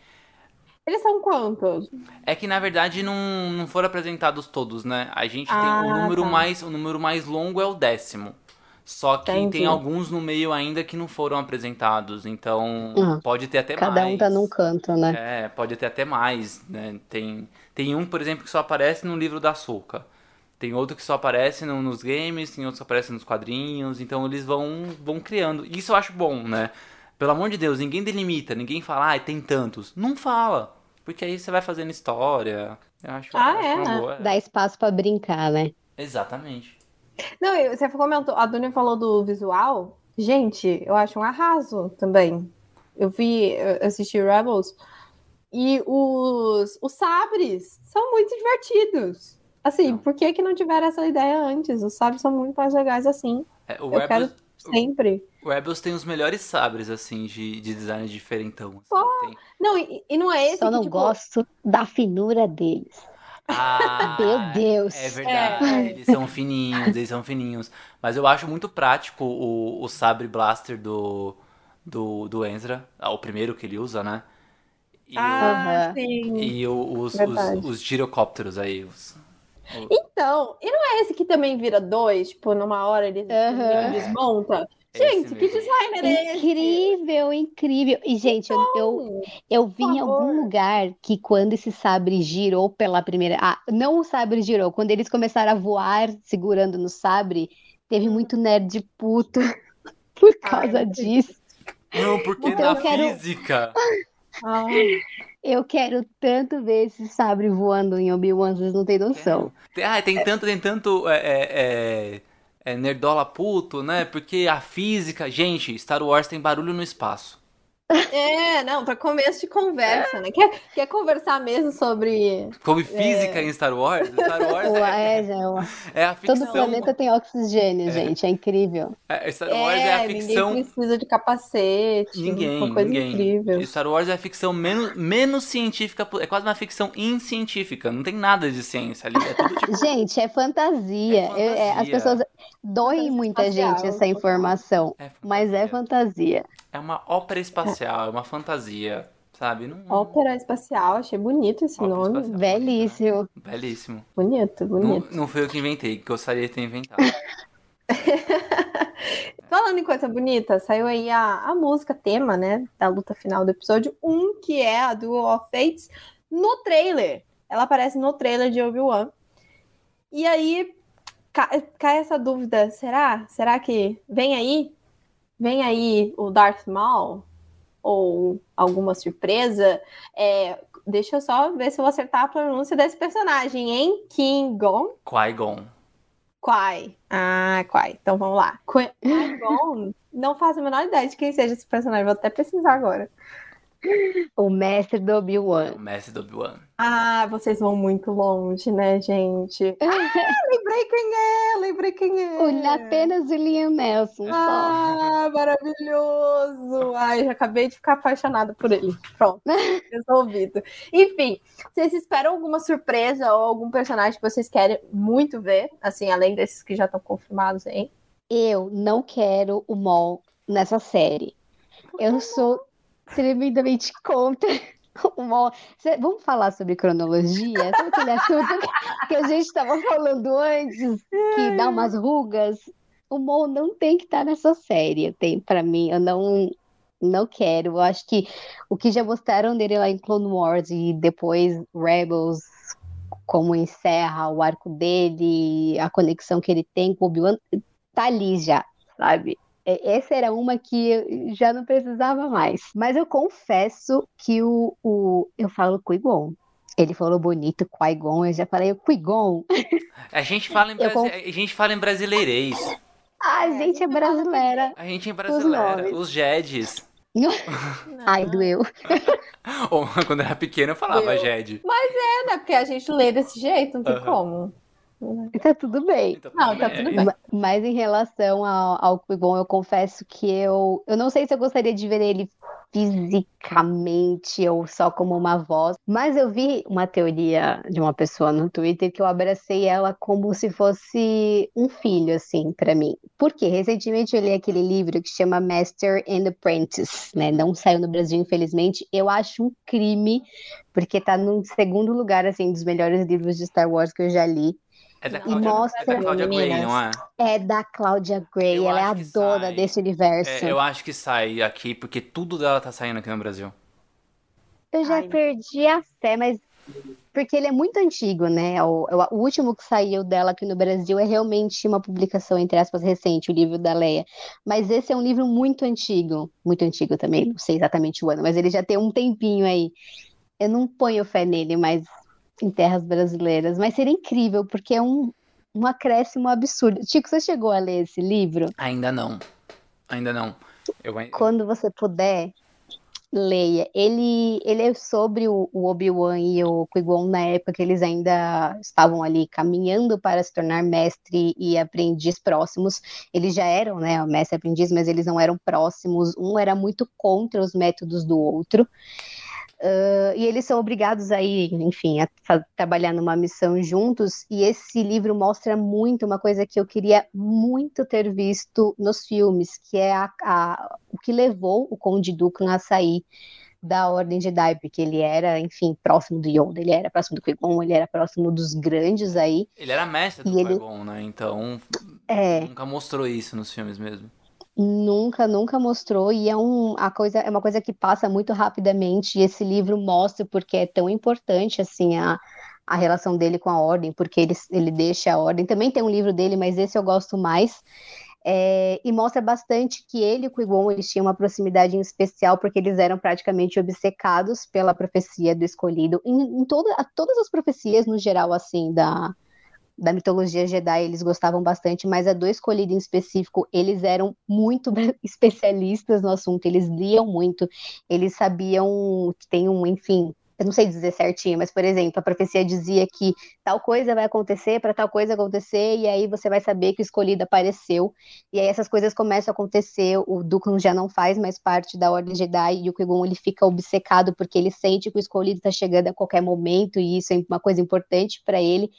Eles são quantos? É que na verdade não, não foram apresentados todos, né? A gente Ah, tem o número tá. mais o número mais longo é o décimo. Só que Entendi. tem alguns no meio ainda que não foram apresentados, então Ah, pode ter até Cada mais. um tá num canto, né? É, pode ter até mais, né? Tem, tem um, por exemplo, que só aparece no livro da Soca. Tem outro que só aparece no- nos games, tem outro que só aparece nos quadrinhos, então eles vão, vão criando. Isso eu acho bom, né? Pelo amor de Deus, ninguém delimita, ninguém fala, ah, tem tantos. Não fala, porque aí você vai fazendo história. Eu acho, Ah, eu acho é, uma né? boa. Dá espaço pra brincar, né? Exatamente. Não, você comentou, a Dunia falou do visual. Gente, eu acho um arraso também. Eu vi, eu assisti Rebels e os, os sabres são muito divertidos. Assim, Não. por que que não tiveram essa ideia antes? Os sabres são muito mais legais assim. É, o, Eu Rebels, quero sempre. o Rebels tem os melhores sabres, assim, de, de design diferentão. Pô. Assim, tem... Não, e, e não é esse Só que, não tipo, gosto da finura deles. Ah, Meu Deus. É verdade, É. eles são fininhos, eles são fininhos. Mas eu acho muito prático o, o sabre blaster do, do, do Ezra, ah, o primeiro que ele usa, né? E, Ah, Aham. sim. o, e o- os, os, os girocópteros aí. Os, Então, e não é esse que também vira dois? Tipo, numa hora ele, ele desmonta? Esse Gente, que designer é esse? Incrível, incrível. E, gente, eu, eu, eu vi em algum lugar que quando esse sabre girou pela primeira. Ah, não o sabre girou, quando eles começaram a voar segurando no sabre, teve muito nerd puto por causa Ai, disso. Não, porque Então na quero- física. Ah, Eu quero tanto ver esse sabre voando em Obi-Wan, vocês não têm noção. Tem, ah, tem tanto, tem tanto é, é, é, é nerdola puto, né? Porque a física. Gente, Star Wars tem barulho no espaço. É, não, para começo de conversa, né? Quer, quer conversar mesmo sobre. Como física em Star Wars, Star Wars Ué, é, é, já- é a ficção. Todo planeta tem oxigênio, gente, é incrível. é, Star Wars é, a ninguém ficção. precisa de capacete. Ninguém, uma coisa ninguém. incrível. Star Wars é a ficção menos, menos científica, é quase uma ficção incientífica, não tem nada de ciência ali, é tudo tipo... Gente, é fantasia. É Eu- é, as fantasia. pessoas doem Fantasia muita espacial, gente essa informação, É mas é fantasia. É uma ópera espacial, é uma fantasia, sabe? Não, Ópera espacial, achei bonito esse Ópera nome. espacial. Belíssimo. Belíssimo. Bonito, Não, bonito. não foi eu que inventei, gostaria de ter inventado. Falando em coisa bonita, saiu aí a, a música tema, né, da luta final do episódio 1, que é a Duel of Fates, no trailer. Ela aparece no trailer de Obi-Wan. E aí ca- cai essa dúvida, será? Será que vem aí? Vem aí o Darth Maul? Ou alguma surpresa? É, deixa eu só ver se eu vou acertar a pronúncia desse personagem, hein? King Gon? Qui-Gon. Quai. Ah, Quai. Então vamos lá. Qui- Qui-Gon, não faço a menor ideia de quem seja esse personagem. Vou até pesquisar agora. O mestre do Obi-Wan. O mestre do Obi-Wan. Ah, vocês vão muito longe, né, gente? Ah, lembrei quem é, lembrei quem é. Olha apenas o Liam Nelson só. Ah, maravilhoso! Ai, já acabei de ficar apaixonada por ele. Pronto, resolvido. Enfim, vocês esperam alguma surpresa ou algum personagem que vocês querem muito ver? Assim, além desses que já estão confirmados aí? Eu não quero o Maul nessa série. Eu sou tremendamente contra. Cê- Vamos falar sobre cronologia? Sabe aquele assunto que a gente estava falando antes, que dá umas rugas? O Maul não tem que estar nessa série, tem para mim. Eu não não quero. Eu acho que o que já mostraram dele lá em Clone Wars e depois Rebels, como encerra o arco dele, a conexão que ele tem com o Obi-Wan, tá ali já, sabe? É, Essa era uma que já não precisava mais. Mas eu confesso que o, o eu falo Qui-Gon. Ele falou bonito, Qui-Gon, eu já falei Qui-Gon. A gente fala em, brasi... a gente fala em brasileirês. A É, gente é brasileira. A gente é brasileira. Os Jeds. Ai, doeu. Quando eu era pequeno eu falava Jed. É, né? Porque a gente lê desse jeito, não tem Aham. como. Tá tudo bem. Então, Não, tá tudo bem. Ma- Mas em relação ao, ao Qui-Gon, eu confesso que eu, eu não sei se eu gostaria de ver ele fisicamente ou só como uma voz. Mas eu vi uma teoria de uma pessoa no Twitter que eu abracei ela como se fosse um filho, assim, para mim. Porque recentemente eu li aquele livro que chama Master and Apprentice, né? Não saiu no Brasil, infelizmente. Eu acho um crime, porque tá no segundo lugar, assim, dos melhores livros de Star Wars que eu já li. É da E Cláudia, mostra- é da Cláudia Gray, não é? É da Claudia Gray, Eu ela é a dona sai. desse universo. É, eu acho que sai aqui, porque tudo dela tá saindo aqui no Brasil. Eu já Ai. perdi a fé, mas porque ele é muito antigo, né? O- o último que saiu dela aqui no Brasil é realmente uma publicação, entre aspas, recente, o livro da Leia. Mas esse é um livro muito antigo, muito antigo também, não sei exatamente o ano, mas ele já tem um tempinho aí. Eu não ponho fé nele, mas em terras brasileiras. Mas seria incrível, porque é um, um acréscimo absurdo. Chico, você chegou a ler esse livro? Ainda não. Ainda não. Eu, quando você puder, leia. Ele, ele é sobre o, o Obi-Wan e o Qui-Gon na época que eles ainda estavam ali caminhando para se tornar mestre e aprendiz próximos. Eles já eram, né, mestre e aprendiz, mas eles não eram próximos. Um era muito contra os métodos do outro. Ah, e eles são obrigados aí, enfim, a trabalhar numa missão juntos. E esse livro mostra muito uma coisa que eu queria muito ter visto nos filmes, que é a- a- o que levou o Conde Dooku a sair da Ordem Jedi, porque ele era, enfim, próximo do Yoda, ele era próximo do Qui-Gon, ele era próximo dos grandes aí. Ele era mestre do E ele- né? Então, É, nunca mostrou isso nos filmes mesmo. Nunca, nunca mostrou, e é, um, a coisa, é uma coisa que passa muito rapidamente, e esse livro mostra porque é tão importante, assim, a, a relação dele com a Ordem, porque ele, ele deixa a Ordem, também tem um livro dele, mas esse eu gosto mais, é, e mostra bastante que ele e o Qui-Gon, eles tinham uma proximidade especial, porque eles eram praticamente obcecados pela profecia do escolhido, em, em toda, todas as profecias, no geral, assim, da da mitologia Jedi eles gostavam bastante, mas a do escolhido em específico, eles eram muito especialistas no assunto, eles liam muito, eles sabiam que tem um, enfim, eu não sei dizer certinho, mas por exemplo, a profecia dizia que tal coisa vai acontecer para tal coisa acontecer, e aí você vai saber que o escolhido apareceu, e aí essas coisas começam a acontecer, o Dooku já não faz mais parte da Ordem Jedi, e o Qui-Gon ele fica obcecado porque ele sente que o escolhido está chegando a qualquer momento, e isso é uma coisa importante para ele.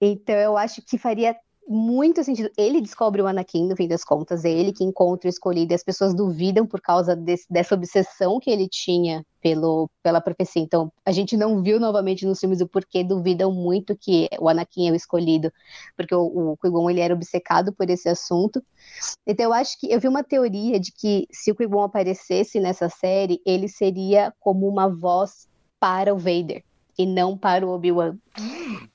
Então eu acho que faria muito sentido. Ele descobre o Anakin, no fim das contas, é ele que encontra o escolhido, e as pessoas duvidam por causa desse- dessa obsessão que ele tinha pelo, pela profecia. Então, a gente não viu novamente nos filmes o porquê duvidam muito que o Anakin é o escolhido, porque o, o Qui-Gon ele era obcecado por esse assunto. Então, eu acho que eu vi uma teoria de que se o Qui-Gon aparecesse nessa série, ele seria como uma voz para o Vader e não para o Obi-Wan.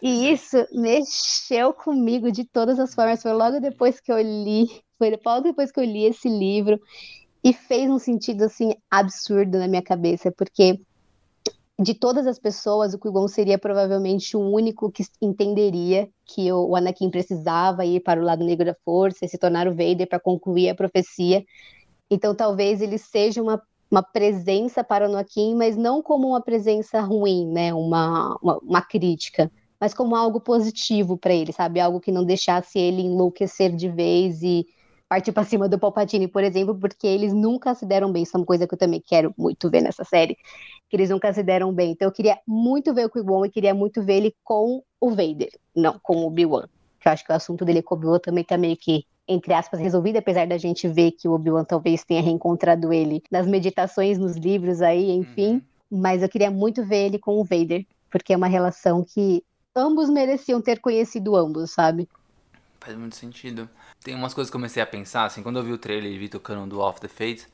E isso mexeu comigo de todas as formas. Foi logo depois que eu li, foi logo depois que eu li esse livro e fez um sentido assim absurdo na minha cabeça, porque de todas as pessoas, o Qui-Gon seria provavelmente o único que entenderia que o Anakin precisava ir para o lado negro da força e se tornar o Vader para concluir a profecia. Então talvez ele seja uma uma presença para o Anakin, mas não como uma presença ruim, né? Uma, uma, uma crítica, mas como algo positivo para ele, sabe? Algo que não deixasse ele enlouquecer de vez e partir para cima do Palpatine, por exemplo, porque eles nunca se deram bem. Isso é uma coisa que eu também quero muito ver nessa série, que eles nunca se deram bem. Então eu queria muito ver o Qui-Gon e queria muito ver ele com o Vader, não com o Obi-Wan. Que eu acho que o assunto dele com o Obi-Wan também tá meio que entre aspas, resolvido, apesar da gente ver que o Obi-Wan talvez tenha reencontrado ele nas meditações, nos livros aí, enfim. Uhum. Mas eu queria muito ver ele com o Vader, porque é uma relação que ambos mereciam ter conhecido ambos, sabe? Faz muito sentido. Tem umas coisas que eu comecei a pensar, assim, quando eu vi o trailer e vi tocando do Off the Fates,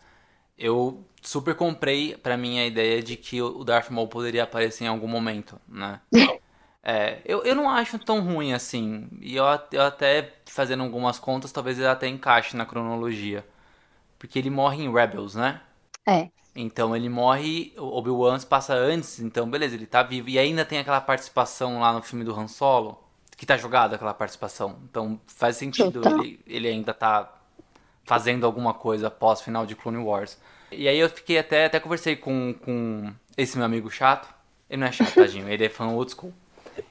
eu super comprei pra mim a ideia de que o Darth Maul poderia aparecer em algum momento, né? É, eu, eu não acho tão ruim assim. E eu, eu até, fazendo algumas contas, talvez ele até encaixe na cronologia. Porque ele morre em Rebels, né? É. Então ele morre, Obi-Wan passa antes, então beleza, ele tá vivo. E ainda tem aquela participação lá no filme do Han Solo, que tá jogada aquela participação. Então faz sentido, Total. ele, ele ainda tá fazendo alguma coisa pós final de Clone Wars. E aí eu fiquei até, até conversei com, com esse meu amigo chato. Ele não é chato, tadinho, ele é fã old school.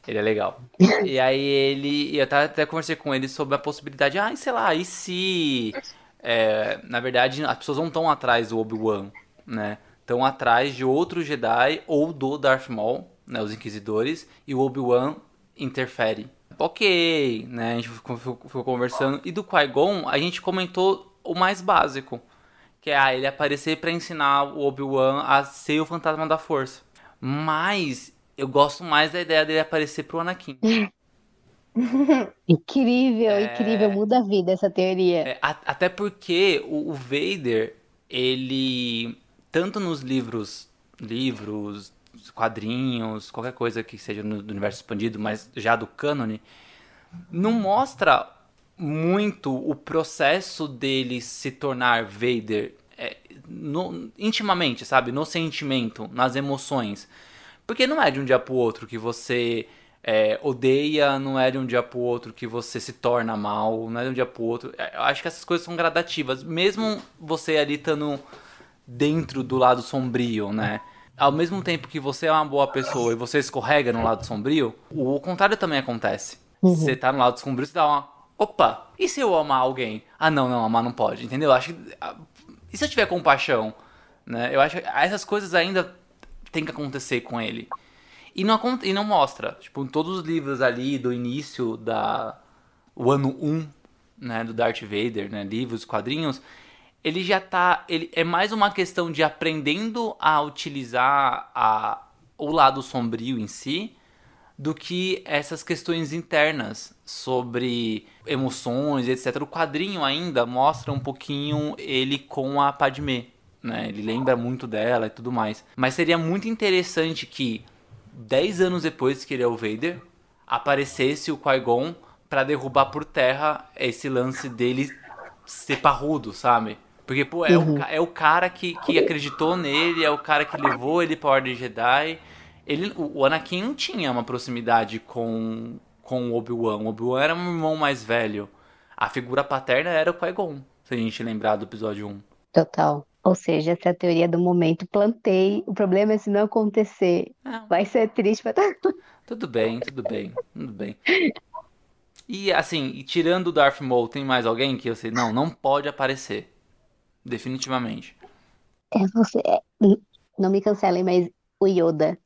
Ele é legal. E aí ele. Eu até, conversei com ele sobre a possibilidade. Ah, sei lá, e se. é, na verdade, as pessoas não estão atrás do Obi-Wan. né? Estão atrás de outro Jedi ou do Darth Maul, né? Os Inquisidores, e o Obi-Wan interfere. Ok, né? A gente ficou, ficou conversando. E do Qui-Gon, a gente comentou o mais básico. Que é ah, ele aparecer para ensinar o Obi-Wan a ser o fantasma da força. Mas eu gosto mais da ideia dele aparecer pro Anakin. incrível, é... incrível, muda a vida essa teoria. É, a, até porque o, o, Vader, ele tanto nos livros, livros, quadrinhos, qualquer coisa que seja no universo expandido, mas já do cânone, não mostra muito o processo dele se tornar Vader é, no, intimamente, sabe? No sentimento, nas emoções. Porque não é de um dia pro outro que você é, odeia, não é de um dia pro outro que você se torna mal, não é de um dia pro outro. É, eu acho que essas coisas são gradativas. Mesmo você ali estando dentro do lado sombrio, né? Ao mesmo tempo que você é uma boa pessoa e você escorrega no lado sombrio, o contrário também acontece. Uhum. Você tá no lado sombrio, você dá uma. Opa, e se eu amar alguém? Ah, não, não, amar não pode, entendeu? Eu acho que. E se eu tiver compaixão? Né? Eu acho que essas coisas ainda tem que acontecer com ele. E não, e não mostra. Tipo, em todos os livros ali do início da. O ano 1, né? Do Darth Vader, né? Livros, quadrinhos. Ele já tá. Ele é mais uma questão de aprendendo a utilizar a, o lado sombrio em si do que essas questões internas sobre emoções, etc. O quadrinho ainda mostra um pouquinho ele com a Padmé, né? Ele lembra muito dela e tudo mais. Mas seria muito interessante que 10 anos depois que ele é o Vader, aparecesse o Qui-Gon para derrubar por terra esse lance dele ser parrudo, sabe? Porque, pô, é, uhum. o, é o cara que, que acreditou nele, é o cara que levou ele pra Ordem Jedi. Ele, o, o Anakin não tinha uma proximidade com, com o Obi-Wan. O Obi-Wan era um irmão mais velho. A figura paterna era o Qui-Gon, se a gente lembrar do episódio 1. Total. Ou seja, essa é a teoria do momento. Plantei. O problema é se não acontecer. Ah. Vai ser triste pra Tudo bem, tudo bem, tudo bem. E assim, tirando o Darth Maul, tem mais alguém que eu sei? Não, não pode aparecer. Definitivamente. É você. É, não me cancelem, mas o Yoda.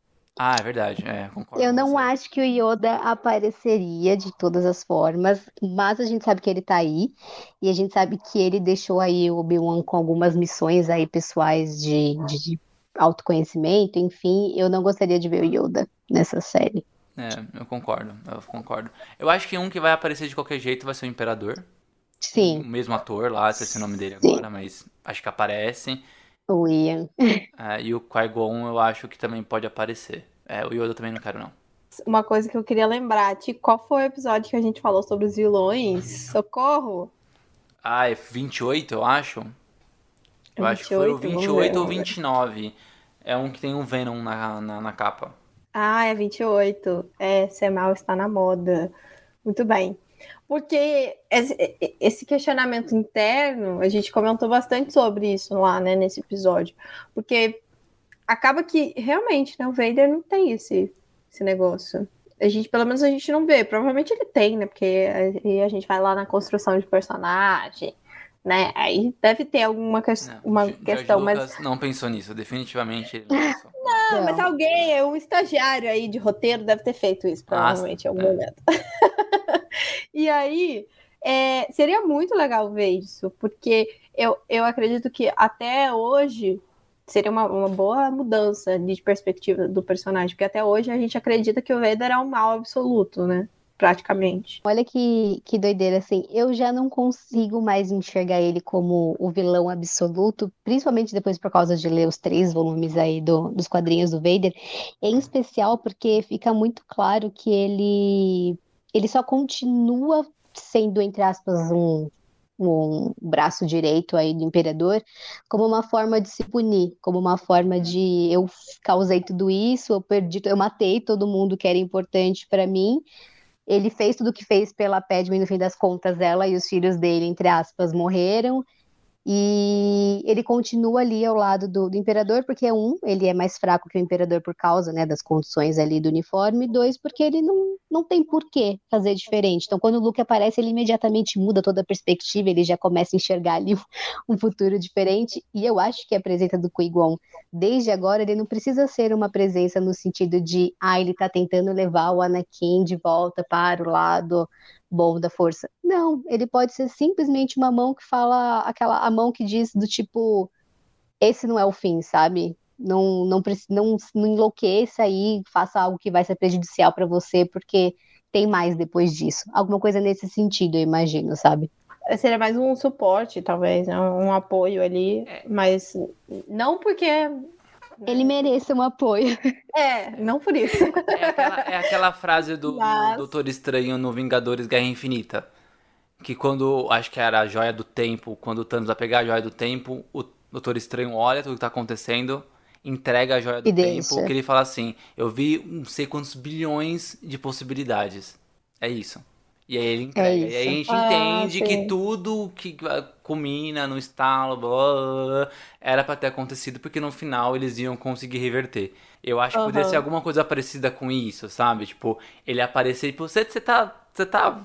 Ah, é verdade, é, concordo. Eu não acho que o Yoda apareceria de todas as formas, mas a gente sabe que ele tá aí, e a gente sabe que ele deixou aí o Obi-Wan com algumas missões aí pessoais de, de, autoconhecimento, enfim, eu não gostaria de ver o Yoda nessa série. É, eu concordo, eu concordo. Eu acho que um que vai aparecer de qualquer jeito vai ser o Imperador. Sim. O mesmo ator lá, sei se é o nome dele Sim. agora, mas acho que aparece. O Ian. É, e o Qui-Gon eu acho que também pode aparecer. É, o Yoda também não quero, não. Uma coisa que eu queria lembrar, Ti, qual foi o episódio que a gente falou sobre os vilões? Socorro! Ah, é 28, eu acho. Eu 28, acho que foi o 28 ou 29. É um que tem um Venom na, na, na capa. Ah, é 28. É, ser mal está na moda. Muito bem. Porque esse questionamento interno, a gente comentou bastante sobre isso lá, né, nesse episódio. Porque acaba que realmente, né, o Vader não tem esse, esse negócio. A gente, pelo menos a gente não vê. Provavelmente ele tem, né? Porque a, a gente vai lá na construção de personagem, né? Aí deve ter alguma que não, uma questão, mas não pensou nisso, definitivamente. Não, não, mas alguém, um estagiário aí de roteiro deve ter feito isso, provavelmente, ah, em algum é. momento. e aí, é, seria muito legal ver isso, porque eu, eu acredito que até hoje seria uma, uma boa mudança de perspectiva do personagem, porque até hoje a gente acredita que o Vader é um mal absoluto, né? Praticamente. Olha que, que doideira, assim, eu já não consigo mais enxergar ele como o vilão absoluto, principalmente depois por causa de ler os três volumes aí do, dos quadrinhos do Vader, em especial porque fica muito claro que ele, ele só continua sendo, entre aspas, um um braço direito aí do imperador, como uma forma de se punir, como uma forma de eu causei tudo isso, eu perdi, eu matei todo mundo que era importante para mim. Ele fez tudo o que fez pela Padme, no fim das contas, ela e os filhos dele, entre aspas, morreram. E ele continua ali ao lado do, do, imperador, porque um, ele é mais fraco que o imperador por causa né, das condições ali do uniforme, e dois, porque ele não, não tem por que fazer diferente. Então, quando o Luke aparece, ele imediatamente muda toda a perspectiva, ele já começa a enxergar ali um futuro diferente. E eu acho que a presença do Qui-Gon, desde agora, ele não precisa ser uma presença no sentido de, ah, ele tá tentando levar o Anakin de volta para o lado bom da força. Não, ele pode ser simplesmente uma mão que fala, aquela a mão que diz do tipo, esse não é o fim, sabe? não, não, não, não enlouqueça aí, faça algo que vai ser prejudicial para você, porque tem mais depois disso. Alguma coisa nesse sentido, eu imagino, sabe? Seria mais um suporte, talvez, né? um apoio ali, mas não porque ele merece um apoio. É, não por isso. É aquela, é aquela frase do, Mas... do Doutor Estranho no Vingadores Guerra Infinita. Que quando, acho que era a joia do tempo, quando o Thanos vai pegar a joia do tempo, o Doutor Estranho olha tudo que tá acontecendo entrega a joia do e tempo, deixa. que ele fala assim: Eu vi não sei quantos bilhões de possibilidades. É isso. E aí ele entrega. É e aí a gente ah, entende sim. que tudo que culmina no estalo blá, blá, blá, era para ter acontecido, porque no final eles iam conseguir reverter. Eu acho que uhum. poderia ser alguma coisa parecida com isso, sabe? Tipo, ele aparecer e tipo, você, tá. Você tá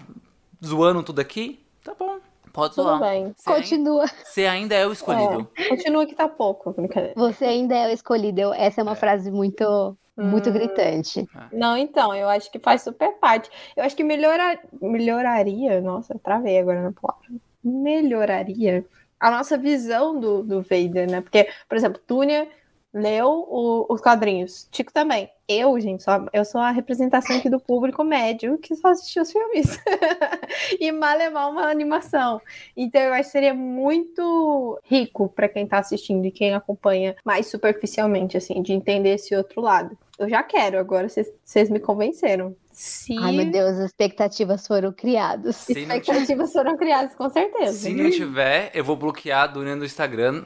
zoando tudo aqui? Tá bom. Pode Tudo zoar. bem. Você Continua. Ainda, você ainda é o escolhido. É, continua que tá pouco. Você ainda é o escolhido. Essa é uma é. frase muito muito hum. gritante. É. Não, então, eu acho que faz super parte. Eu acho que melhora, melhoraria, nossa, travei agora na palavra. Melhoraria a nossa visão do, do Vader, né? Porque, por exemplo, Túnia leu o, os quadrinhos. Tico também. Eu, gente, só, eu sou a representação aqui do público médio que só assistiu os filmes. e mal é mal uma animação. Então eu acho que seria muito rico para quem tá assistindo e quem acompanha mais superficialmente, assim, de entender esse outro lado. Eu já quero, agora vocês me convenceram. Se... Ai, meu Deus, as expectativas foram criadas. Se expectativas foram criadas, com certeza. Se não tiver, eu vou bloquear a Dunia no Instagram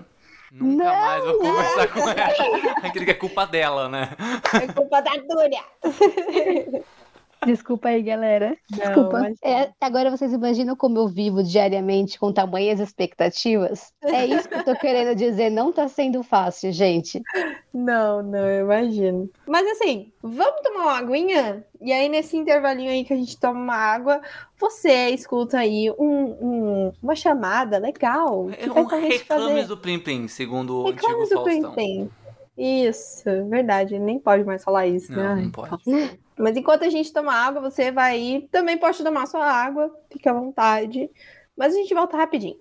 Nunca não, mais vou conversar não. com ela. Aquele que é culpa dela, né? É culpa da Dúria. Desculpa aí, galera. Desculpa. Mas... É, agora vocês imaginam como eu vivo diariamente com tamanhas expectativas? É isso que eu tô querendo dizer. Não tá sendo fácil, gente. Não, não, eu imagino. Mas assim, vamos tomar uma aguinha? E aí, nesse intervalinho aí que a gente toma uma água, você escuta aí um, um, uma chamada legal. Que é um reclames fazer... do Plim Plim, segundo reclames o antigo Faustão. Plim -plim. Isso, verdade. Nem pode mais falar isso, não, né? Não pode. Mas enquanto a gente toma água, você vai aí. Também pode tomar sua água, fique à vontade. Mas a gente volta rapidinho.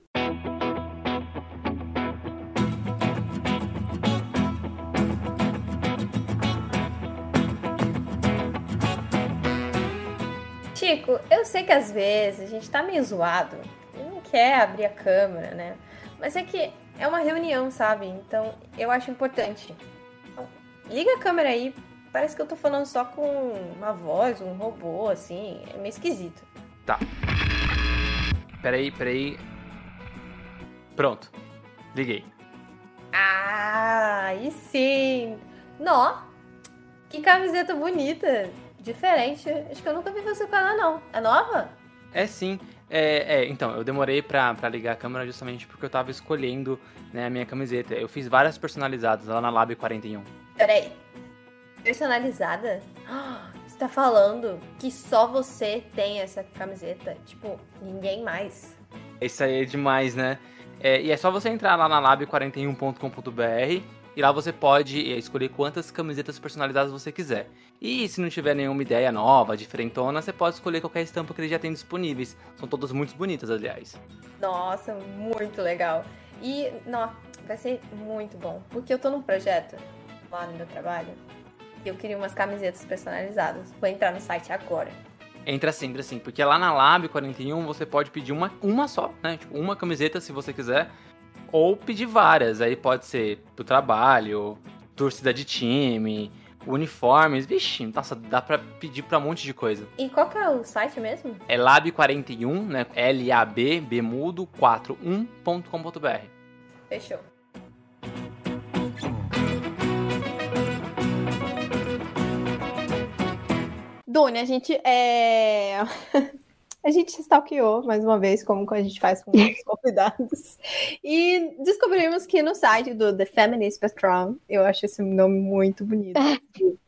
Chico, eu sei que às vezes a gente tá meio zoado e não quer abrir a câmera, né? Mas é que é uma reunião, sabe? Então eu acho importante. Então, liga a câmera aí parece que eu tô falando só com uma voz, um robô, assim. É meio esquisito. Tá. Peraí, peraí. Pronto. Liguei. Ah, aí sim. Nó. Que camiseta bonita. Diferente. Acho que eu nunca vi você com ela, não. É nova? É sim. É, é, então, eu demorei pra, pra ligar a câmera justamente porque eu tava escolhendo né, a minha camiseta. Eu fiz várias personalizadas lá na Lab 41. Peraí, Personalizada? Você tá falando que só você tem essa camiseta? Tipo, ninguém mais. Isso aí é demais, né? É, e é só você entrar lá na lab41.com.br e lá você pode é, escolher quantas camisetas personalizadas você quiser. E se não tiver nenhuma ideia nova, diferentona, você pode escolher qualquer estampa que ele já tem disponíveis. São todas muito bonitas, aliás. Nossa, muito legal. E, não, vai ser muito bom. Porque eu tô num projeto lá no meu trabalho eu queria umas camisetas personalizadas. Vou entrar no site agora. Entra sim, entra sim. Porque lá na Lab 41 você pode pedir uma, uma só, né? Tipo, uma camiseta se você quiser. Ou pedir várias. Aí pode ser pro trabalho, torcida de time, uniformes. Vixe, nossa, dá pra pedir pra um monte de coisa. E qual que é o site mesmo? É lab41, né? L-A-B, B mudo, 41.com.br. Fechou. Doni, a gente é. a gente stalkeou mais uma vez, como a gente faz com os convidados, e descobrimos que no site do The Feminist Spectrum, eu acho esse nome muito bonito,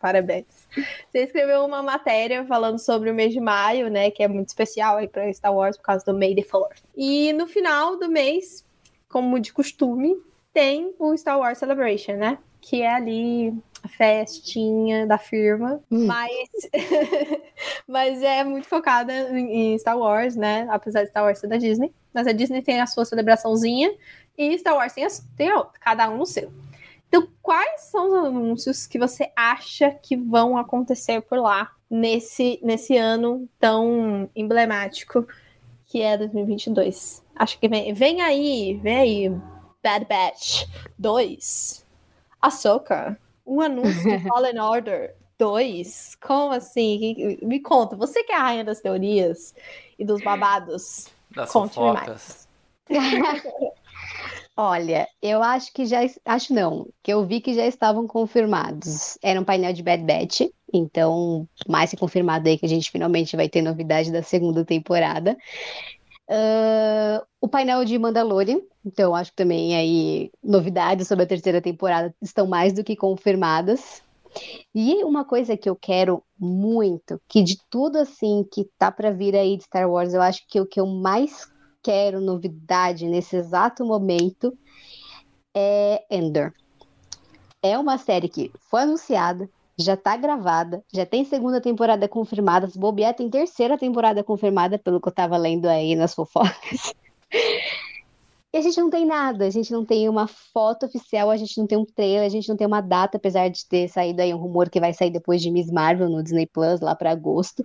parabéns. Você escreveu uma matéria falando sobre o mês de maio, né, que é muito especial aí para Star Wars por causa do May the 4th. E no final do mês, como de costume, tem o Star Wars Celebration, né? Que é ali festinha da firma, hum. mas, mas é muito focada em Star Wars, né? Apesar de Star Wars ser da Disney. Mas a Disney tem a sua celebraçãozinha e Star Wars tem, a, tem a outra, cada um no seu. Então, quais são os anúncios que você acha que vão acontecer por lá nesse, nesse ano tão emblemático que é 2022? Acho que vem, vem aí, vem aí, Bad Batch 2, Ahsoka, um anúncio de Fallen Order 2? Como assim? Me conta, você que é a rainha das teorias e dos babados. Das fofocas. Olha, eu acho que já. Acho não, que eu vi que já estavam confirmados. Era um painel de Bad Batch, então, mais que confirmado aí que a gente finalmente vai ter novidade da segunda temporada. Uh, o painel de Mandalorian, então acho que também aí novidades sobre a terceira temporada estão mais do que confirmadas. E uma coisa que eu quero muito, que de tudo assim que tá para vir aí de Star Wars, eu acho que o que eu mais quero novidade nesse exato momento é Endor. É uma série que foi anunciada, já tá gravada, já tem segunda temporada confirmada, se bobear tem terceira temporada confirmada, pelo que eu tava lendo aí nas fofocas. E a gente não tem nada, a gente não tem uma foto oficial, a gente não tem um trailer, a gente não tem uma data, apesar de ter saído aí um rumor que vai sair depois de Miss Marvel no Disney Plus, lá para agosto.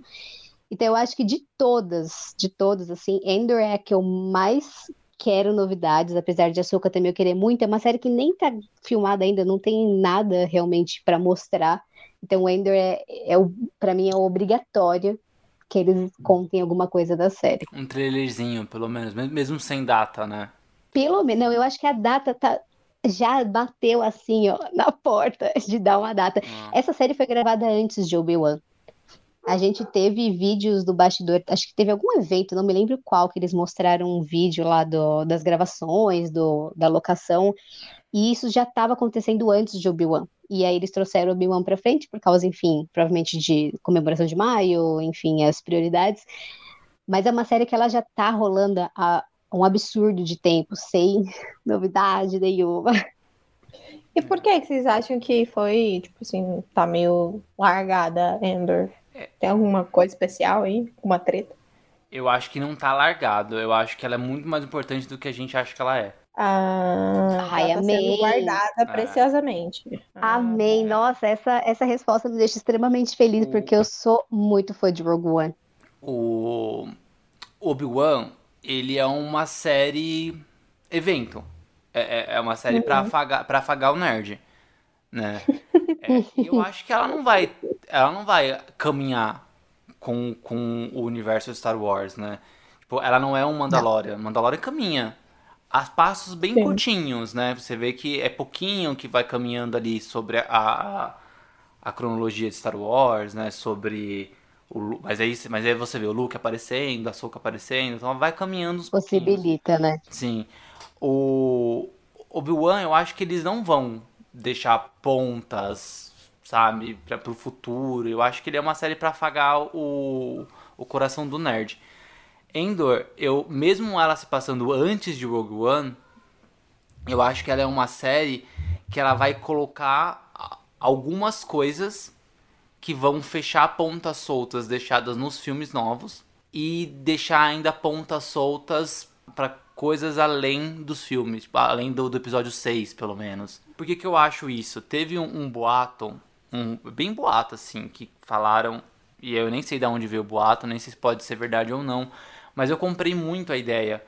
Então eu acho que de todas, de todas, assim, Endor é a que eu mais quero novidades, apesar de Açúcar também eu querer muito. É uma série que nem tá filmada ainda, não tem nada realmente para mostrar. Então, o Ender é, é para mim, é obrigatório que eles contem alguma coisa da série. Um trailerzinho, pelo menos, mesmo sem data, né? Pelo menos, não, eu acho que a data tá, já bateu assim, ó, na porta de dar uma data. Ah. Essa série foi gravada antes de Obi-Wan. A gente teve vídeos do bastidor, acho que teve algum evento, não me lembro qual, que eles mostraram um vídeo lá do, das gravações, do, da locação, e isso já estava acontecendo antes de Obi-Wan. E aí eles trouxeram Obi-Wan para frente, por causa, enfim, provavelmente de comemoração de maio, enfim, as prioridades. Mas é uma série que ela já tá rolando há um absurdo de tempo, sem novidade nenhuma. E por que, que vocês acham que foi, tipo assim, tá meio largada, Ender? Tem alguma coisa especial aí? Uma treta? Eu acho que não tá largado. Eu acho que ela é muito mais importante do que a gente acha que ela é. Ah, Ai, tá amei. guardada é. preciosamente. Ah, amei. Nossa, essa, essa resposta me deixa extremamente feliz, o... porque eu sou muito fã de Rogue One. O Obi-Wan, ele é uma série evento. É, é, é uma série uhum. pra, afagar, pra afagar o nerd. Né? É, eu acho que ela não vai. Ela não vai caminhar com, com o universo de Star Wars, né? Tipo, ela não é um Mandalorian. Não. Mandalorian caminha a passos bem Sim. curtinhos, né? Você vê que é pouquinho que vai caminhando ali sobre a, a, cronologia de Star Wars, né? Sobre o, mas aí, mas aí você vê o Luke aparecendo, a Soka aparecendo, então vai caminhando uns Possibilita, né? Sim. O Obi-Wan, eu acho que eles não vão deixar pontas, sabe, para pro futuro. Eu acho que ele é uma série para afagar o, o coração do nerd. Endor, eu mesmo ela se passando antes de Rogue One, eu acho que ela é uma série que ela vai colocar algumas coisas que vão fechar pontas soltas deixadas nos filmes novos e deixar ainda pontas soltas para coisas além dos filmes, tipo, além do, do, episódio 6, pelo menos. Por que, que eu acho isso? Teve um, um boato, um bem boato assim, que falaram, e eu nem sei de onde veio o boato, nem sei se pode ser verdade ou não, mas eu comprei muito a ideia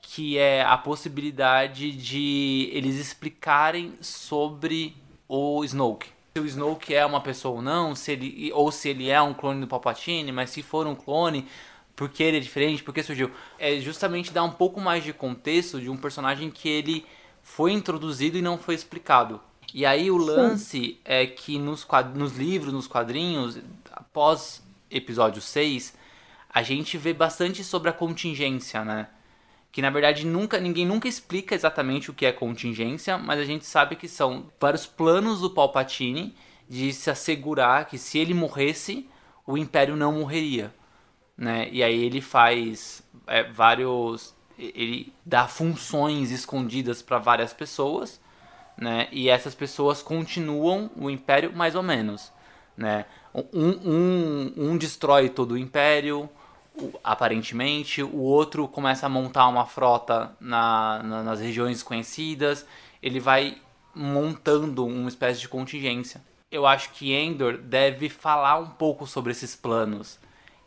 que é a possibilidade de eles explicarem sobre o Snoke. Se o Snoke é uma pessoa ou não, se ele, ou se ele é um clone do Palpatine, mas se for um clone, por que ele é diferente, por que surgiu? É justamente dar um pouco mais de contexto de um personagem que ele foi introduzido e não foi explicado. E aí o lance Sim. é que nos, nos livros, nos quadrinhos, após episódio 6, a gente vê bastante sobre a contingência, né? Que na verdade nunca ninguém nunca explica exatamente o que é contingência, mas a gente sabe que são para os planos do Palpatine de se assegurar que se ele morresse, o Império não morreria, né? E aí ele faz é, vários, ele dá funções escondidas para várias pessoas, né? E essas pessoas continuam o Império mais ou menos, né? Um, um, um destrói todo o Império, aparentemente, o outro começa a montar uma frota na, na, nas regiões conhecidas, ele vai montando uma espécie de contingência. Eu acho que Endor deve falar um pouco sobre esses planos,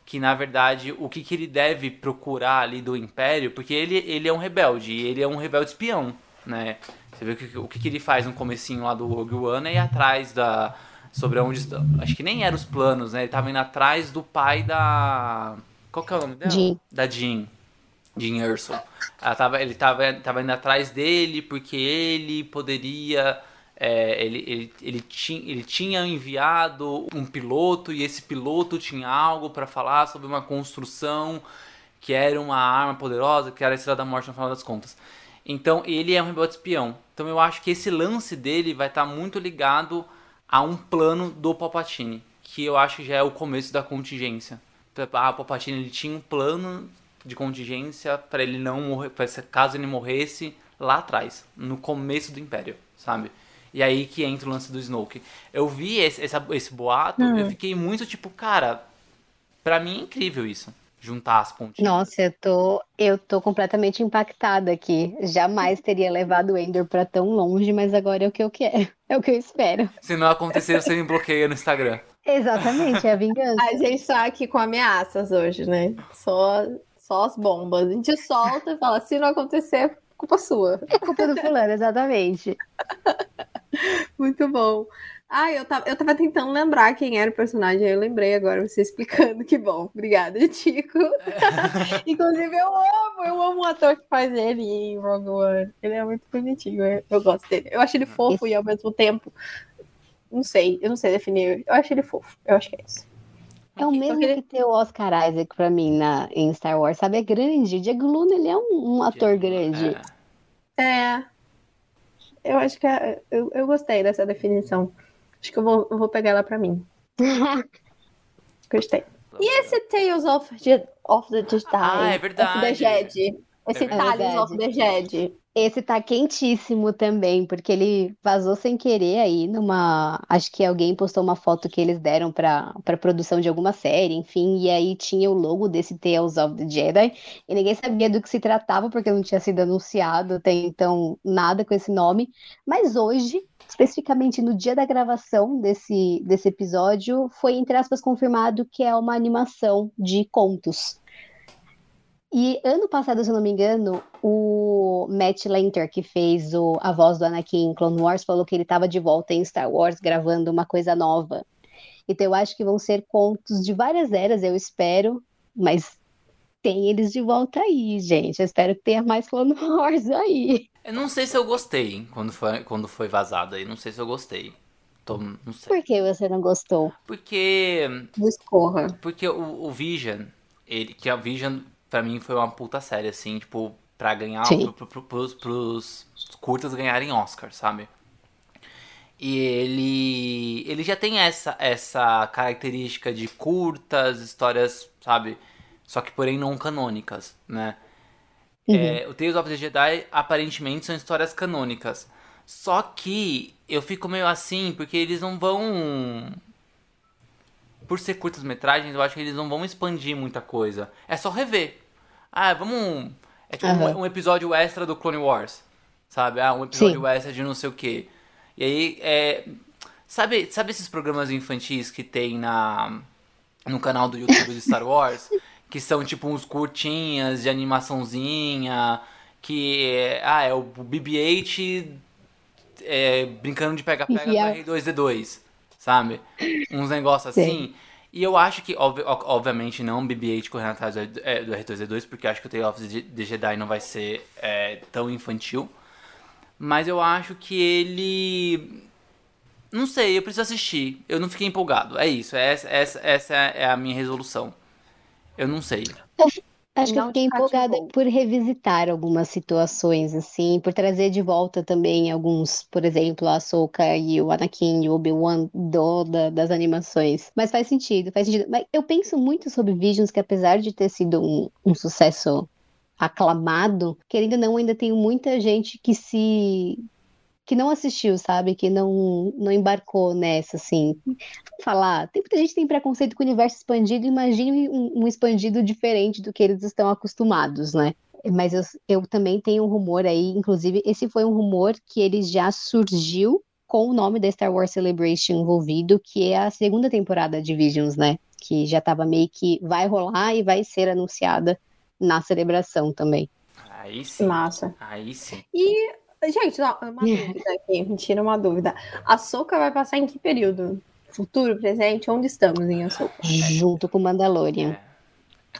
que na verdade o que, que ele deve procurar ali do Império, porque ele, ele é um rebelde, ele é um rebelde espião, né? Você vê o que, o que, que ele faz no comecinho lá do Rogue One é ir atrás da, sobre onde. Acho que nem eram os planos, né? Ele tava indo atrás do pai da. Qual que é o nome dela? Jean. Da Jean. Jean Erso. Ela tava, ele tava, tava indo atrás dele porque ele poderia. é, ele, ele, ele, tinha, ele tinha enviado um piloto e esse piloto tinha algo para falar sobre uma construção que era uma arma poderosa, que era a Estrela da Morte no final das contas. Então ele é um rebelde espião. Então eu acho que esse lance dele vai estar muito ligado a um plano do Palpatine, que eu acho que já é o começo da contingência. Ah, o Palpatine ele tinha um plano de contingência para ele não morrer, se- caso ele morresse lá atrás, no começo do Império, sabe? E aí que entra o lance do Snoke. Eu vi esse, essa- esse boato, eu fiquei muito tipo, cara, pra mim é incrível isso. Juntar as pontinhas. Nossa, eu tô, eu tô completamente impactada aqui. Jamais teria levado o Ender pra tão longe, mas agora é o que eu quero. É o que eu espero. Se não acontecer, você me bloqueia no Instagram. Exatamente, é a vingança. A gente tá aqui com ameaças hoje, né? Só, só as bombas. A gente solta e fala: se não acontecer, culpa sua. É culpa do fulano, exatamente. Muito bom. Ah, eu tava, eu tava tentando lembrar quem era o personagem, aí eu lembrei agora, você explicando, que bom. Obrigada, Tico. Inclusive, eu amo, eu amo o ator que faz ele em Rogue One. Ele é muito bonitinho, eu, eu gosto dele. Eu acho ele fofo e ao mesmo tempo. Não sei, eu não sei definir. Eu acho ele fofo. Eu acho que é isso. É o mesmo que- ter o Oscar Isaac pra mim na, em Star Wars, sabe? É grande. O Diego Luna, ele é um, um ator grande. É. É. Eu acho que é- eu, eu gostei dessa definição. Acho que eu vou, eu vou pegar ela pra mim. Gostei. E esse Tales of, Je- of the Jedi? Ah, é Of the verdade. Jedi. Esse É Tales verdade. of the Jedi. Esse tá quentíssimo também, porque ele vazou sem querer aí numa. Acho que alguém postou uma foto que eles deram pra, pra produção de alguma série, enfim, e aí tinha o logo desse Tales of the Jedi, e ninguém sabia do que se tratava, porque não tinha sido anunciado até então nada com esse nome. Mas hoje, especificamente no dia da gravação desse, desse episódio, foi, entre aspas, confirmado que é uma animação de contos. E ano passado, se eu não me engano, o Matt Lanter, que fez o, a voz do Anakin em Clone Wars, falou que ele estava de volta em Star Wars gravando uma coisa nova. Então eu acho que vão ser contos de várias eras, eu espero, mas tem eles de volta aí, gente. Eu espero que tenha mais Clone Wars aí. Eu não sei se eu gostei quando foi, quando foi vazado aí. Não sei se eu gostei. Tô, não sei. Por que você não gostou? Porque. Discorra. Porque o, o Vision, ele, que a Vision, pra mim, foi uma puta série, assim, tipo, pra ganhar. Pro, pro, pros, pros curtas ganharem Oscar, sabe? E ele. Ele já tem essa, essa característica de curtas, histórias, sabe? Só que porém não canônicas, né? É, o Tales of the Jedi aparentemente são histórias canônicas. Só que eu fico meio assim, porque eles não vão. Por ser curtas metragens, eu acho que eles não vão expandir muita coisa. É só rever. Ah, vamos. É tipo um- Aham. um, episódio extra do Clone Wars. Sabe? Ah, um episódio Sim. extra de não sei o que. E aí, é. Sabe, sabe esses programas infantis que tem na no canal do YouTube de Star Wars? que são tipo uns curtinhas de animaçãozinha. Que é, ah, é o BB-8 é, brincando de pega-pega com Enfiar. R2D2, sabe? Uns negócios Sim. assim. E eu acho que, ob- obviamente, não BB-8 correndo atrás do, é, do R2D2, porque eu acho que o of the the Jedi não vai ser é, tão infantil. Mas eu acho que ele. Não sei, eu preciso assistir. Eu não fiquei empolgado. É isso, essa, essa, essa é a minha resolução. Eu não sei. Acho que eu fiquei empolgada por revisitar algumas situações, assim, por trazer de volta também alguns, por exemplo, a Ahsoka e o Anakin e o Obi-Wan do, da- das animações. Mas faz sentido, faz sentido. Mas eu penso muito sobre Visions, que apesar de ter sido um, um sucesso aclamado, querendo ou não, ainda tem muita gente que se que não assistiu, sabe? Que não, não embarcou nessa, assim. Vamos falar, tem muita gente que tem preconceito com o universo expandido, imagine um, um expandido diferente do que eles estão acostumados, né? Mas eu, eu também tenho um rumor aí, inclusive, esse foi um rumor que ele já surgiu com o nome da Star Wars Celebration envolvido, que é a segunda temporada de Visions, né? Que já tava meio que vai rolar e vai ser anunciada na celebração também. Aí sim. Massa. Aí sim. E, gente, ó, uma dúvida aqui, me tira uma dúvida. A Soca vai passar em que período? Futuro, presente? Onde estamos em Ahsoka? Junto com Mandalorian. É.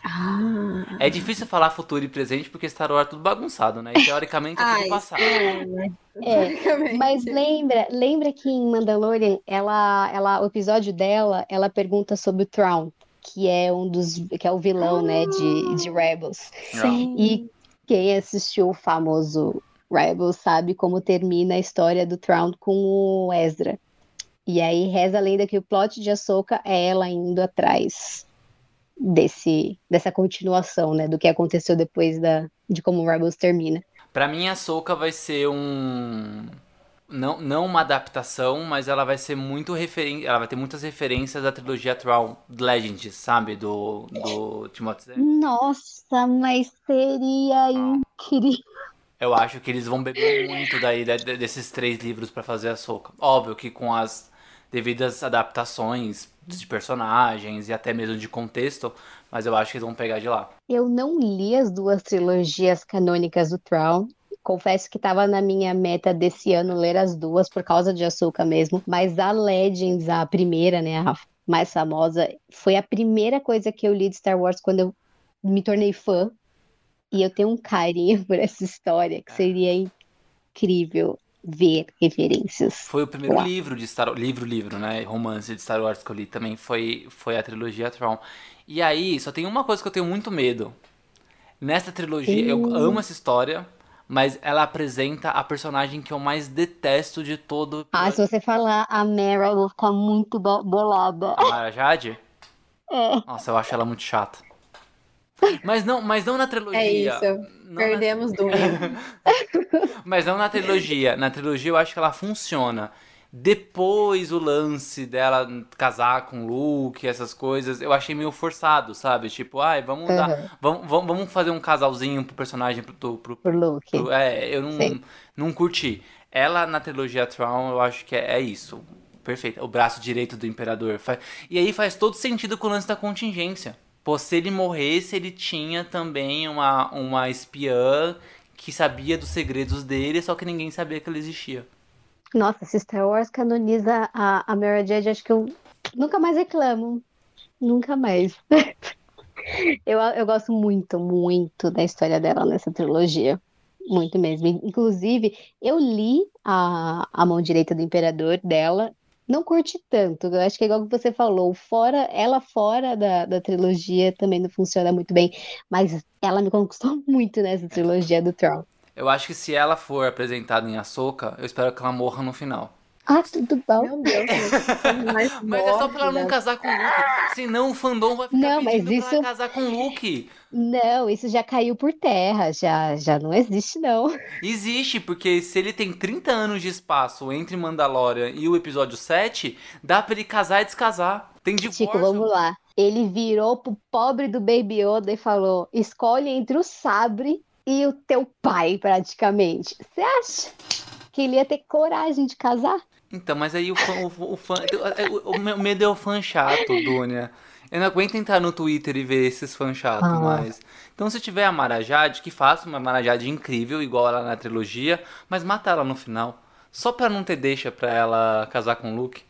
Ah, É difícil falar futuro e presente porque Star Wars é tudo bagunçado, né? E teoricamente é Ai, tudo passado. é, né? É. Mas lembra, lembra que em Mandalorian, ela, ela, o episódio dela, ela pergunta sobre o Thrawn, que é um dos, que é o vilão, né, de, de Rebels. Sim. E quem assistiu o famoso Rebels sabe como termina a história do Thrawn com o Ezra. E aí reza a lenda que o plot de Ahsoka é ela indo atrás desse, dessa continuação, né, do que aconteceu depois da, de como o Rebels termina. Pra mim, a Soca vai ser um. Não, não uma adaptação, mas ela vai ser muito referente. Ela vai ter muitas referências à trilogia Thrawn Legends, sabe? Do, do Timothy. Nossa, mas seria incrível. Eu acho que eles vão beber muito daí de- de- desses três livros pra fazer a Soca. Óbvio que com as devidas adaptações de personagens e até mesmo de contexto, mas eu acho que eles vão pegar de lá. Eu não li as duas trilogias canônicas do Thrawn. Confesso que estava na minha meta desse ano ler as duas por causa de Ahsoka mesmo, mas a Legends, a primeira, né, a mais famosa, foi a primeira coisa que eu li de Star Wars quando eu me tornei fã. E eu tenho um carinho por essa história que seria incrível ver referências. Foi o primeiro Uau. livro de Star livro, livro, né? Romance de Star Wars que eu li também foi, foi a trilogia Thrawn. E aí, só tem uma coisa que eu tenho muito medo. Nessa trilogia, eu Hum. amo essa história, mas ela apresenta a personagem que eu mais detesto de todo Ah, se você falar a Mera, eu vou ficar muito bo- bolada. A Mara Jade? É. Nossa, eu acho ela muito chata. Mas não, mas não na trilogia. É isso. Não na- Perdemos dúvida. Mas não na trilogia. Na trilogia eu acho que ela funciona. Depois o lance dela casar com o Luke, essas coisas, eu achei meio forçado, sabe? Tipo, ai, vamos dar. Aham. Vamos, vamos, fazer um casalzinho pro personagem pro, pro, pro- Luke. pro- É, eu não, Sim. não curti. Ela na trilogia Tron, eu acho que é, é isso. Perfeito. O braço direito do imperador. E aí faz todo sentido com o lance da contingência. Pô, se ele morresse, ele tinha também uma, uma espiã que sabia dos segredos dele, só que ninguém sabia que ela existia. Nossa, se Star Wars canoniza a, a Mara Jade, acho que eu nunca mais reclamo. Nunca mais. Eu, eu gosto muito, muito da história dela nessa trilogia. Muito mesmo. Inclusive, eu li a, a Mão Direita do Imperador dela. Não curti tanto. Eu acho que é igual que você falou. Fora, ela fora da, da trilogia também não funciona muito bem. Mas ela me conquistou muito nessa trilogia do Tron. Eu acho que se ela for apresentada em Ahsoka, eu espero que ela morra no final. Ah, tudo bom. Meu Deus, mais Mas é só pra ela não casar com o Luke. Senão o fandom vai ficar Não, mas pedindo pra isso- ela casar com o Luke. Não, isso já caiu por terra, já, já não existe, não. Existe, porque se ele tem 30 anos de espaço entre Mandalorian e o episódio 7, dá pra ele casar e descasar. Tem divórcio. Chico, vamos lá. Ele virou pro pobre do Baby Yoda e falou: escolhe entre o sabre e o teu pai, praticamente. Você acha que ele ia ter coragem de casar? Então, mas aí o fã, o, o fã, o, o meu medo é o fã chato, Dunia. Eu não aguento entrar no Twitter e ver esses fãs chatos Ah. mais. Então, se tiver a Marajade, que faça uma Marajade incrível, igual ela na trilogia, mas mata ela no final. Só pra não ter deixa pra ela casar com o Luke.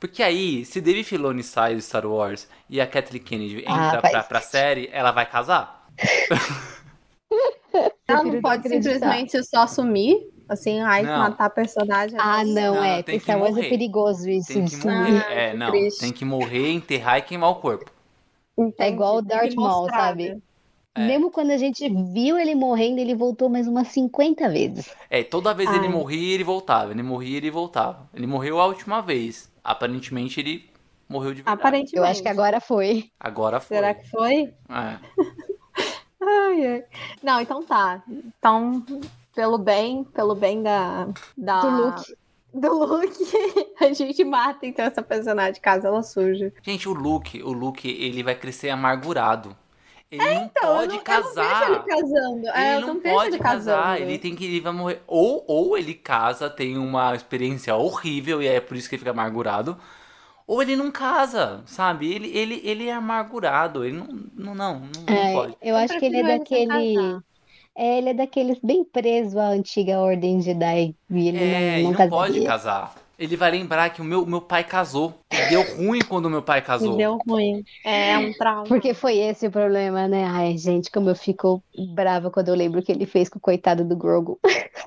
Porque aí, se Dave Filoni sai de Star Wars e a Kathleen Kennedy Ah, entra pra, pra série, ela vai casar? Ela não pode simplesmente só sumir, assim, ai, Não. matar personagem. Ah, não, Não, é. tem que Star Wars é perigoso isso Tem que morrer. Ah, É, não. triste. Tem que morrer, enterrar e queimar o corpo. É igual o Darth Maul, sabe? É. Mesmo quando a gente viu ele morrendo, ele voltou mais umas 50 vezes. É, toda vez ele Ai. morria, ele voltava. Ele morria, ele voltava. Ele morreu a última vez. Aparentemente ele morreu de verdade. Aparentemente. Eu acho que agora foi. Agora foi. Será que foi? É. Ai, ai. Não, então tá. Então, pelo bem, pelo bem da. da Do Luke. do Luke, a gente mata então essa personagem caso ela surja. Gente, o Luke, o Luke, ele vai crescer amargurado. Ele não Então, eu pode não, eu não casar. vejo ele casando. é, Ele eu não vejo pode ele casar, casando. ele tem que ele vai morrer. Ou, ou ele casa, tem uma experiência horrível e é por isso que ele fica amargurado. Ou ele não casa, sabe? Ele, ele, ele é amargurado, ele não, não, não, não, não É, pode. eu acho que ele é daquele. É, ele é daqueles bem preso à antiga ordem Jedi. E ele É, não, ele não não pode casar. Ele vai lembrar que o meu, meu pai casou. E deu ruim quando o meu pai casou. Me deu ruim. É um trauma. Porque foi esse o problema, né? Ai, gente, como eu fico brava quando eu lembro o que ele fez com o coitado do Grogu.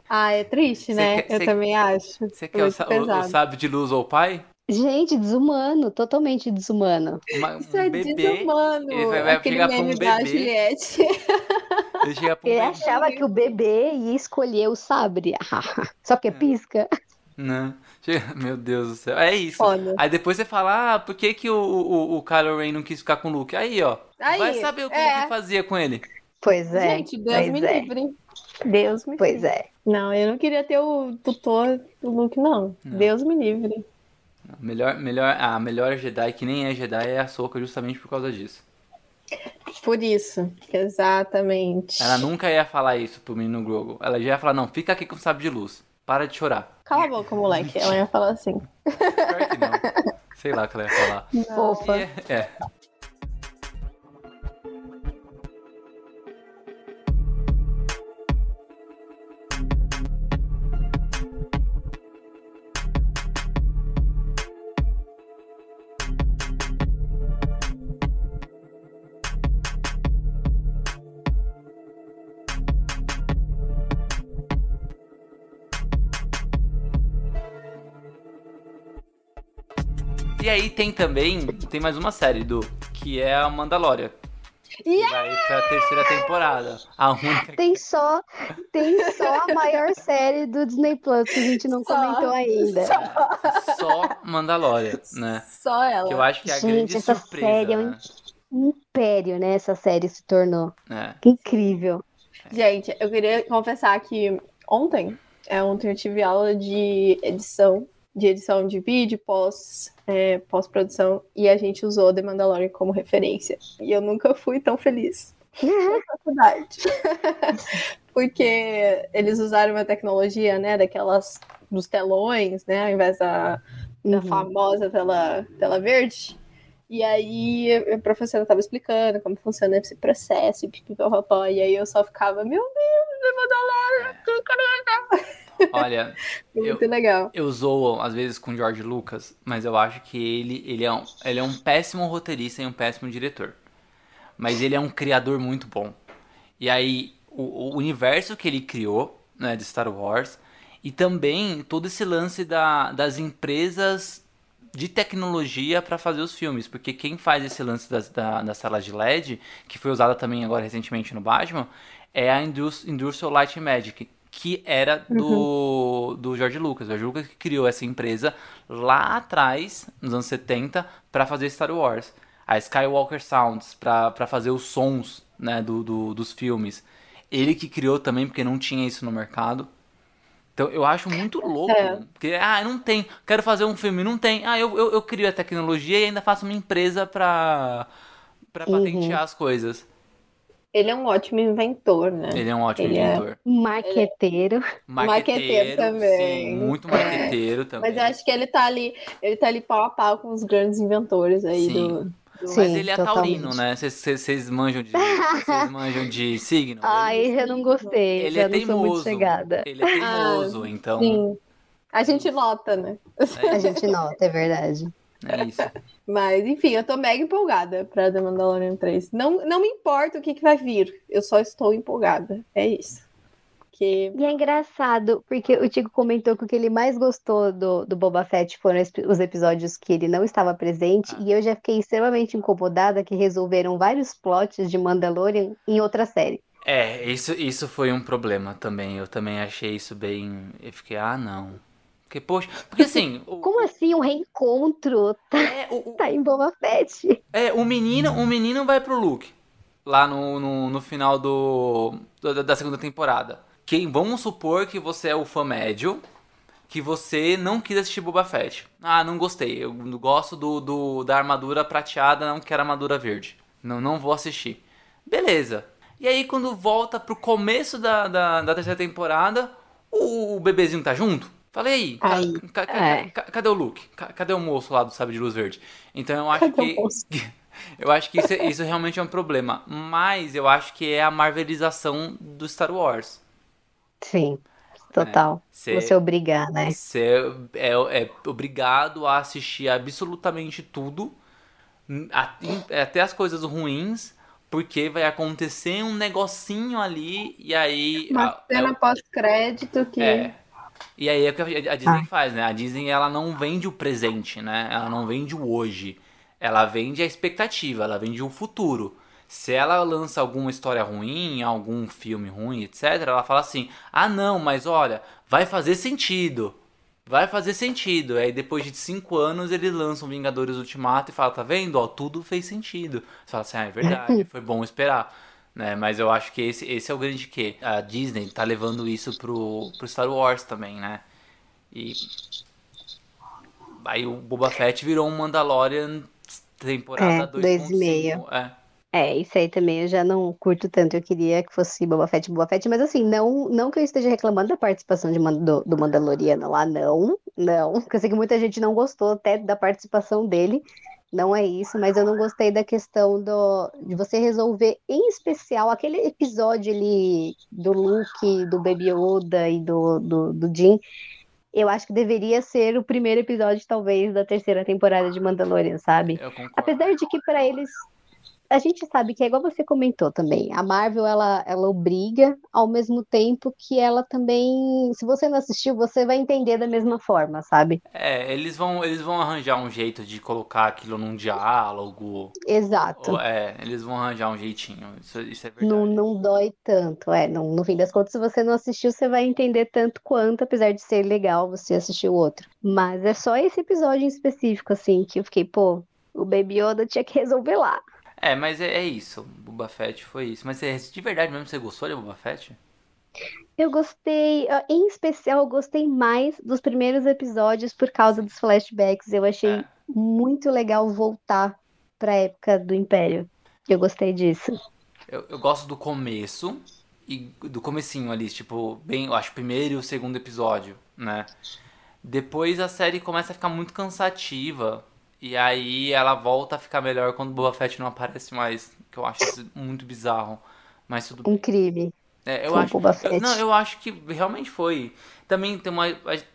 Ah, é triste, né? quer- eu você- também acho. Você quer o, o, o sábio de luz ou o pai? Gente, desumano, totalmente desumano. Uma- um Isso é bebê. desumano. ele vai- vai Aquele chegar um meme da bebê. Juliette. Ele um Ele bebê, achava que o bebê ia escolher o sabre. Só É. porque pisca. né? Chega- Meu Deus do céu. É isso. Foda. Aí depois você fala, ah, por que, que o, o, o Kylo Ren não quis ficar com o Luke? Aí, ó. Aí, vai saber o que é. Luke fazia com ele. Pois é. Gente, Deus pois me é. livre. Deus me Pois livre. é. Não, eu não queria ter o tutor do Luke, não. Não. Deus me livre. Melhor, melhor, a melhor Jedi que nem é Jedi é a Soka justamente por causa disso. Por isso. Exatamente. Ela nunca ia falar isso pro menino Grogu. Ela já ia falar, não, fica aqui com o sábio de luz. Para de chorar. Cala a boca, moleque. Ela ia falar assim. Pior que não. Sei lá o que ela ia falar. Fofa. E é, é. Tem também, tem mais uma série do que é a Mandalorian. Que Yeah! vai pra terceira temporada. A única Tem só, tem só a maior série do Disney Plus que a gente não Só. comentou ainda. só Mandalorian, né? Só ela. Que eu acho que é a Gente, grande essa surpresa, série é um né? Império, né? Essa série se tornou. É. Que incrível. Gente, eu queria confessar que ontem, é, ontem eu tive aula de edição, de edição de vídeo, pós, é, pós-produção, e a gente usou The Mandalorian como referência. E eu nunca fui tão feliz na faculdade. Porque eles usaram uma tecnologia, né, daquelas dos telões, né, ao invés da, da Uhum. famosa tela, tela verde. E aí a professora estava explicando como funciona esse processo, e pipipopopó, e aí eu só ficava, meu Deus, The Mandalorian! Olha, Foi Eu- Muito legal. eu zoo às vezes com George Lucas, mas eu acho que ele, ele, é um, ele é um péssimo roteirista e um péssimo diretor. Mas ele é um criador muito bom. E aí, o, o universo que ele criou, né, de Star Wars, e também todo esse lance da, das empresas de tecnologia para fazer os filmes, porque quem faz esse lance das, da, das telas de LED, que foi usada também agora recentemente no Batman, é a Indus- Industrial Light Magic, que era do, do George Lucas. O George Lucas que criou essa empresa lá atrás, nos anos 70, para fazer Star Wars. A Skywalker Sounds, para fazer os sons né, do, do- dos filmes. Ele que criou também, porque não tinha isso no mercado. Então eu acho muito louco. É. Porque, ah, não tem. Quero fazer um filme, não tem. Ah, eu, eu, eu crio a tecnologia e ainda faço uma empresa pra, pra Uhum. patentear as coisas. Ele é um ótimo inventor, né? Ele é um ótimo Ele é- inventor. Marqueteiro. Marqueteiro também. Sim, muito marqueteiro também. Mas eu acho que ele tá ali, ele tá ali pau a pau com os grandes inventores aí Sim. do. do- Sim. Mas ele é totalmente. taurino, né? Vocês manjam de. Vocês manjam de signo? Ai, ele, já não gostei. ele já é não sou muito teimoso. chegada. Ele é teimoso, Ah, então. Sim. A gente nota, né? A gente nota, é verdade. É isso. Mas, enfim, eu tô mega empolgada pra The Mandalorian 3. Não, não me importa o que, que vai vir, eu só estou empolgada. É isso. porque. E é engraçado, porque o Tico comentou que o que ele mais gostou do, do Boba Fett foram os episódios que ele não estava presente, ah. e eu já fiquei extremamente incomodada que resolveram vários plots de Mandalorian em outra série. É, isso, isso foi um problema também. Eu também achei isso bem. Eu fiquei, ah, não. Porque, poxa, porque assim. O... Como assim um reencontro? Tá, é, o, tá em Boba Fett. É, o menino, o menino vai pro Luke. Lá no, no, no final do, do, da segunda temporada. Quem, vamos supor que você é o fã médio, que você não quis assistir Boba Fett. Ah, não gostei. Eu gosto do, do da armadura prateada, não quero armadura verde. Não, não vou assistir. Beleza. E aí, quando volta pro começo da, da, da terceira temporada, o, o bebezinho tá junto? Falei, aí, ca, ca, é. ca, cadê o Luke? cadê o moço lá do Sabe de Luz Verde? Então eu acho cadê que. Eu acho que isso, isso realmente é um problema. Mas eu acho que é a marvelização do Star Wars. Sim, total. É, você obrigar, né? Você é, é obrigado a assistir absolutamente tudo, até as coisas ruins, porque vai acontecer um negocinho ali e aí. Uma cena é, pós-crédito que. É, e aí é o que a Disney ah. faz, né? A Disney ela não vende o presente, né? Ela não vende o hoje. Ela vende a expectativa, ela vende o futuro. Se ela lança alguma história ruim, algum filme ruim, etc., ela fala assim: ah, não, mas olha, vai fazer sentido. Vai fazer sentido. Aí depois de cinco anos eles lançam Vingadores Ultimato e fala: tá vendo? Ó, tudo fez sentido. Você fala assim: ah, é verdade, foi bom esperar né? Mas eu acho que esse, esse é o grande que a Disney tá levando isso pro, pro Star Wars também, né? E aí o Boba Fett virou um Mandalorian temporada 2.5. É, é. É, isso aí também eu já não curto tanto. Eu queria que fosse Boba Fett, Boba Fett, mas assim, não, não que eu esteja reclamando da participação de, do, do Mandaloriano lá, não, não. Porque eu sei que muita gente não gostou até da participação dele não é isso, mas eu não gostei da questão do, de você resolver, em especial, aquele episódio ali do Luke, do Baby Yoda e do, do, do Jim. Eu acho que deveria ser o primeiro episódio, talvez, da terceira temporada de Mandalorian, sabe? Apesar de que para eles a gente sabe que é igual você comentou também. A Marvel ela, ela obriga, ao mesmo tempo que ela também, se você não assistiu, você vai entender da mesma forma, sabe? É, eles vão eles vão arranjar um jeito de colocar aquilo num diálogo. Exato. Ou, é, eles vão arranjar um jeitinho. Isso, isso é verdade. Não, não dói tanto, é. No, no fim das contas, se você não assistiu, você vai entender tanto quanto, apesar de ser legal você assistir o outro. Mas é só esse episódio em específico, assim, que eu fiquei, pô, o Baby Yoda tinha que resolver lá. É, mas é, é isso. Boba Fett foi isso. Mas é, de verdade mesmo você gostou de Boba Fett? Eu gostei, em especial, eu gostei mais dos primeiros episódios por causa dos flashbacks. Eu achei é. muito legal voltar pra época do Império. Eu gostei disso. Eu, eu gosto do começo e do comecinho ali, tipo, bem, eu acho, primeiro e o segundo episódio, né? Depois a série começa a ficar muito cansativa e aí ela volta a ficar melhor quando o Boba Fett não aparece mais. Que eu acho isso muito bizarro. Mas tudo bem. Um crime. É, eu acho, Boba Fett. Eu, não, eu acho que realmente foi. Também tem, uma,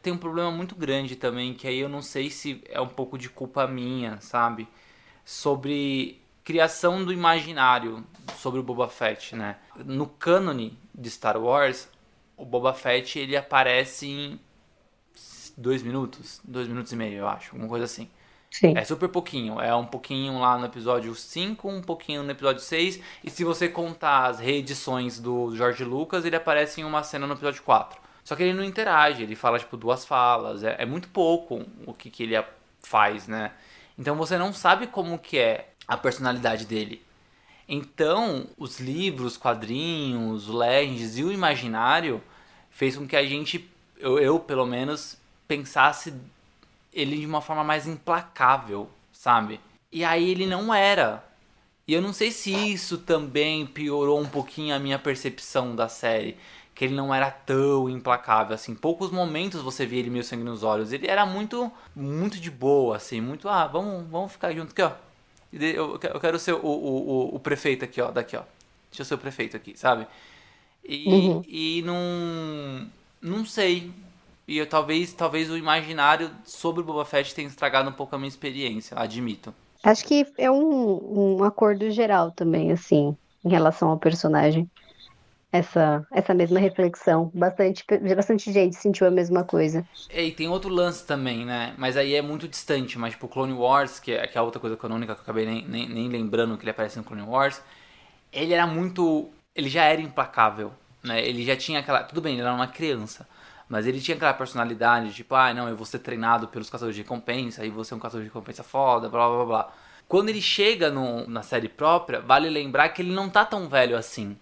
tem um problema muito grande também, que aí eu não sei se é um pouco de culpa minha, sabe? Sobre criação do imaginário sobre o Boba Fett, né? No cânone de Star Wars, o Boba Fett ele aparece em dois minutos, dois minutos e meio, eu acho, alguma coisa assim. Sim. É super pouquinho. É um pouquinho lá no episódio 5, um pouquinho no episódio 6. E se você contar as reedições do George Lucas, ele aparece em uma cena no episódio 4. Só que ele não interage, ele fala tipo duas falas. É, é muito pouco o que, que ele faz, né? Então você não sabe como que é a personalidade dele. Então, os livros, quadrinhos, Legends e o imaginário fez com que a gente, eu, eu pelo menos, pensasse ele de uma forma mais implacável, sabe? E aí ele não era. E eu não sei se isso também piorou um pouquinho a minha percepção da série. Que ele não era tão implacável, assim. Poucos momentos você via ele meio sangue nos olhos. Ele era muito, muito de boa, assim. Muito, ah, vamos, vamos ficar junto aqui, ó. Eu, eu quero ser o, o, o, o prefeito aqui, ó. Daqui, ó. Deixa eu ser o prefeito aqui, sabe? E, uhum. e não... Não sei. E eu, talvez, talvez o imaginário sobre o Boba Fett tenha estragado um pouco a minha experiência, admito. Acho que é um, um acordo geral também, assim, em relação ao personagem. essa, essa mesma reflexão. Bastante, bastante gente sentiu a mesma coisa. E tem outro lance também, né? Mas aí é muito distante. Mas, tipo, Clone Wars, que é, que é a outra coisa canônica que eu acabei nem, nem, nem lembrando que ele aparece no Clone Wars, ele era muito. Ele já era implacável, né? Ele já tinha aquela. Tudo bem, ele era uma criança. Mas ele tinha aquela personalidade, tipo, ah, não, eu vou ser treinado pelos caçadores de recompensa, e você é um caçador de recompensa foda, blá blá blá. Quando ele chega no, na série própria, vale lembrar que ele não tá tão velho assim.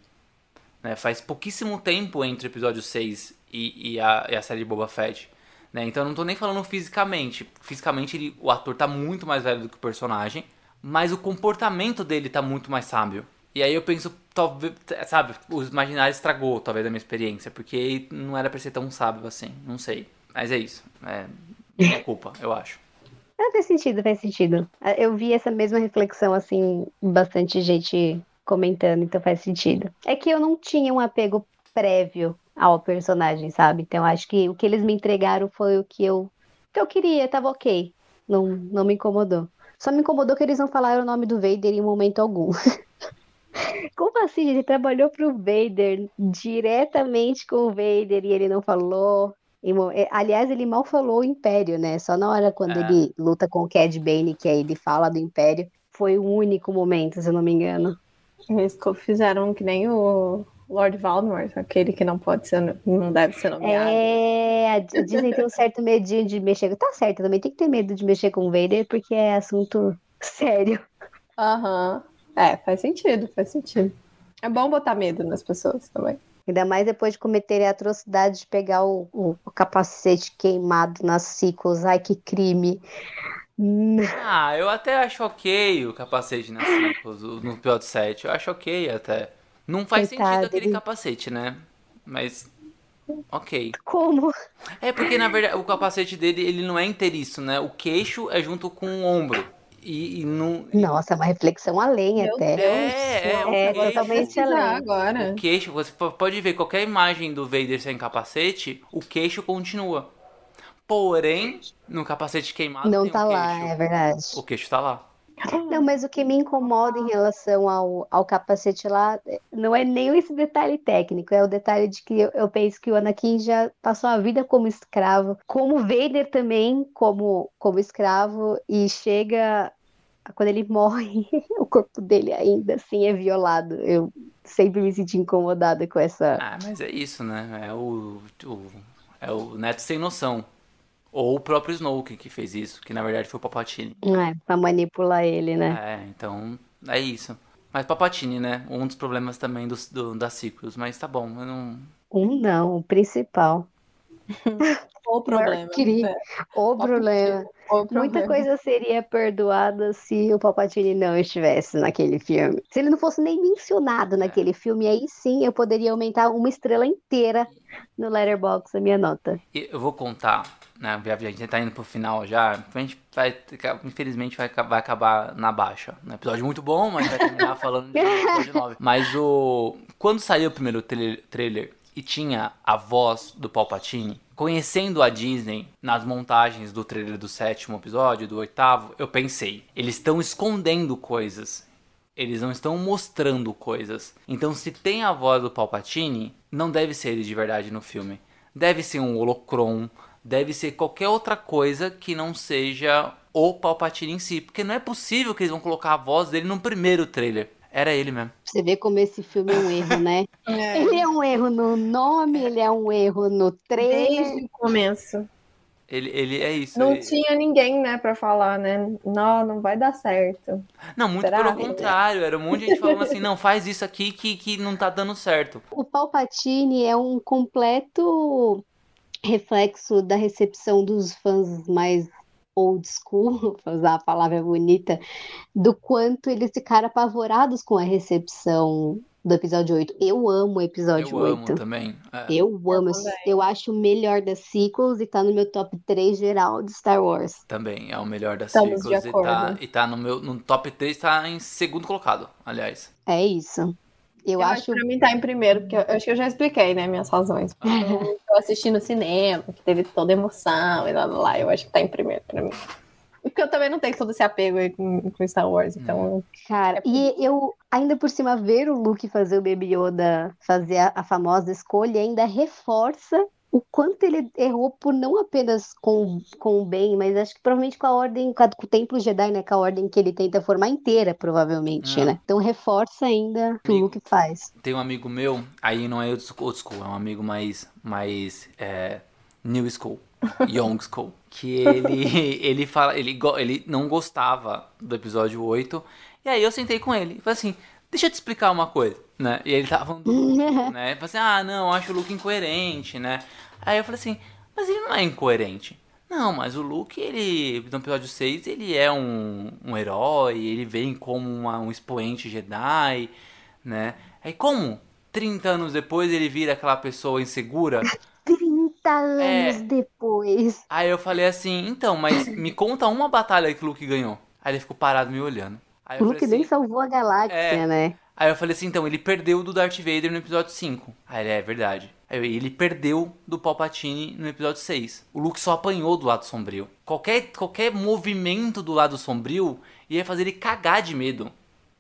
Né? Faz pouquíssimo tempo entre o episódio 6 e, e, a, e a série de Boba Fett. Né? Então eu não tô nem falando fisicamente. Fisicamente ele, o ator tá muito mais velho do que o personagem. Mas o comportamento dele tá muito mais sábio. E aí eu penso, talvez, sabe, o imaginário estragou talvez a minha experiência. Porque não era pra ser tão sábio assim. Não sei. Mas é isso. É minha culpa, eu acho. É, faz sentido, faz sentido. Eu vi essa mesma reflexão, assim, bastante gente comentando, então faz sentido. É que eu não tinha um apego prévio ao personagem, sabe? Então acho que o que eles me entregaram foi o que eu, que eu queria, tava ok. Não, não me incomodou. Só me incomodou que eles não falaram o nome do Vader em momento algum. Como assim? Ele trabalhou pro Vader diretamente com o Vader e ele não falou. É, aliás, ele mal falou o Império, né? Só na hora quando é. ele luta com o Cad Bane, que aí ele fala do Império, foi o único momento, se eu não me engano. Eles fizeram que nem o Lord Voldemort, aquele que não pode ser, não deve ser nomeado. É, a Disney tem um certo medinho de mexer. Tá certo, também tem que ter medo de mexer com o Vader, porque é assunto sério. Aham. Uhum. É, faz sentido, faz sentido. É bom botar medo nas pessoas também. Ainda mais depois de cometerem a atrocidade de pegar o, o, o capacete queimado nas ciclos. Ai, que crime. Ah, eu até acho ok o capacete na Circus, no episódio 7. Eu acho ok até. Não faz Coitado, sentido aquele ele... capacete, né? Mas. Ok. Como? É porque, na verdade, o capacete dele ele não é inteiriço, né? O queixo é junto com o ombro. E, e não. Nossa, uma reflexão além Meu até. Deus. É, é, é totalmente além. Agora. O queixo, você pode ver qualquer imagem do Vader sem capacete, o queixo continua. Porém, no capacete queimado. Não tá lá, é verdade. O queixo tá lá. Não, mas o que me incomoda em relação ao, ao capacete lá não é nem esse detalhe técnico, é o detalhe de que eu, eu penso que o Anakin já passou a vida como escravo, como Vader também como, como escravo, e chega quando ele morre, o corpo dele ainda assim é violado. Eu sempre me senti incomodada com essa. Ah, mas é isso, né? É o, o é o neto sem noção. Ou o próprio Snoke que fez isso, que na verdade foi o Papatini. É, pra manipular ele, né? É, então é isso. Mas Papatini, né? Um dos problemas também dos, do, das ciclos, mas tá bom, eu não. Um não, o principal. o problema. Né? O, problema. problema. Muita coisa seria perdoada se o Palpatine não estivesse naquele filme. Se ele não fosse nem mencionado naquele filme, aí sim eu poderia aumentar uma estrela inteira no Letterboxd a minha nota. Eu vou contar né, a gente tá indo pro final já. A gente vai, infelizmente, vai, vai acabar na baixa. Um episódio muito bom, mas vai terminar falando de episódio 9. Mas o. Quando saiu o primeiro trailer, trailer e tinha a voz do Palpatine, conhecendo a Disney nas montagens do trailer do sétimo episódio, do oitavo, eu pensei, eles estão escondendo coisas. Eles não estão mostrando coisas. Então, se tem a voz do Palpatine, não deve ser ele de verdade no filme. Deve ser um holocron, deve ser qualquer outra coisa que não seja o Palpatine em si. Porque não é possível que eles vão colocar a voz dele no primeiro trailer. Era ele mesmo. Você vê como esse filme é um erro, né? É. Ele é um erro no nome, ele é um erro no trailer. Desde o começo. Ele, ele é isso. Não ele... tinha ninguém, né, pra falar, né? Não, não vai dar certo. Não, muito Será? pelo contrário. Era um monte de gente falando assim, não, faz isso aqui que, que não tá dando certo. O Palpatine é um completo reflexo da recepção dos fãs mais old school, para usar a palavra bonita, do quanto eles ficaram apavorados com a recepção do episódio 8. Eu amo o episódio eu 8. Amo também. É. Eu amo. Eu, eu, acho o melhor das sequels e tá no meu top 3 geral de Star Wars. Também é o melhor das Estamos sequels e tá, e tá no meu no top 3, tá em segundo colocado, aliás. É isso. Eu, eu acho... que pra mim tá em primeiro, porque eu, eu acho que eu já expliquei, né, minhas razões. Eu assisti no cinema, que teve toda emoção e lá, lá, eu acho que tá em primeiro pra mim. Porque eu também não tenho todo esse apego aí com, com Star Wars, então. Cara, e eu, ainda por cima, ver o Luke fazer o Baby Yoda fazer a, a famosa escolha ainda reforça o quanto ele errou por não apenas com, com o bem, mas acho que provavelmente com a ordem, com, a, com o Templo Jedi, né? Com a ordem que ele tenta formar inteira, provavelmente, É. né? Então reforça ainda o que o. Luke faz. Tem um amigo meu, aí não é old school, é um amigo mais, mais é, new school, young school, que ele, ele fala, ele, ele não gostava do episódio 8, e aí eu sentei com ele e falei assim, deixa eu te explicar uma coisa, né? E ele tava falando do Luke, né? Falei assim, ah, não, acho o Luke incoerente, né? Aí eu falei assim, mas ele não é incoerente. Não, mas o Luke, ele, no episódio 6, ele é um, um herói, ele vem como uma- um expoente Jedi, né? Aí como 30 anos depois ele vira aquela pessoa insegura? 30 anos É. depois. Aí eu falei assim, então, mas me conta uma batalha que o Luke ganhou. Aí ele ficou parado me olhando. Aí Luke nem assim, salvou a galáxia, É. né? Aí eu falei assim, então, ele perdeu do Darth Vader no episódio 5. Aí ele, é verdade. Aí eu, ele perdeu do Palpatine no episódio 6. O Luke só apanhou do lado sombrio. Qualquer, qualquer movimento do lado sombrio ia fazer ele cagar de medo.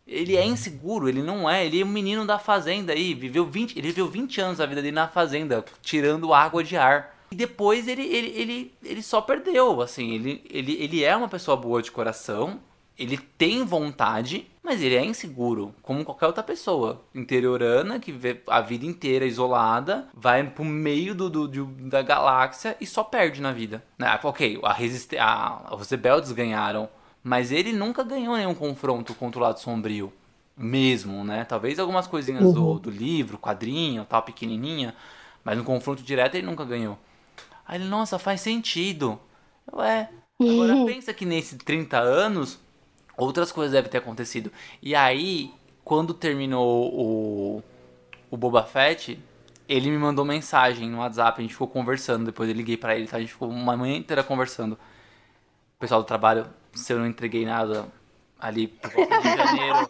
Ele é inseguro, ele não é. Ele é um menino da fazenda aí. Viveu 20, ele viveu 20 anos da vida dele na fazenda, tirando água de ar. E depois ele, ele, ele, ele só perdeu, assim. Ele, ele, ele é uma pessoa boa de coração. Ele tem vontade, mas ele é inseguro, como qualquer outra pessoa. Interiorana, que vê a vida inteira isolada, vai pro meio do, do- de- da galáxia e só perde na vida. Ah, ok, a resist... a- os rebeldes ganharam, mas ele nunca ganhou nenhum confronto contra o lado sombrio. Mesmo, né? Talvez algumas coisinhas do, do livro, quadrinho, tal, pequenininha, mas no confronto direto ele nunca ganhou. Aí ele, nossa, faz sentido. Ué, agora pensa que nesses 30 anos, outras coisas devem ter acontecido. E aí, quando terminou o, o Boba Fett, ele me mandou mensagem no WhatsApp, a gente ficou conversando, depois eu liguei pra ele, tá? a gente ficou uma manhã inteira conversando. O pessoal do trabalho, se eu não entreguei nada ali por volta de janeiro,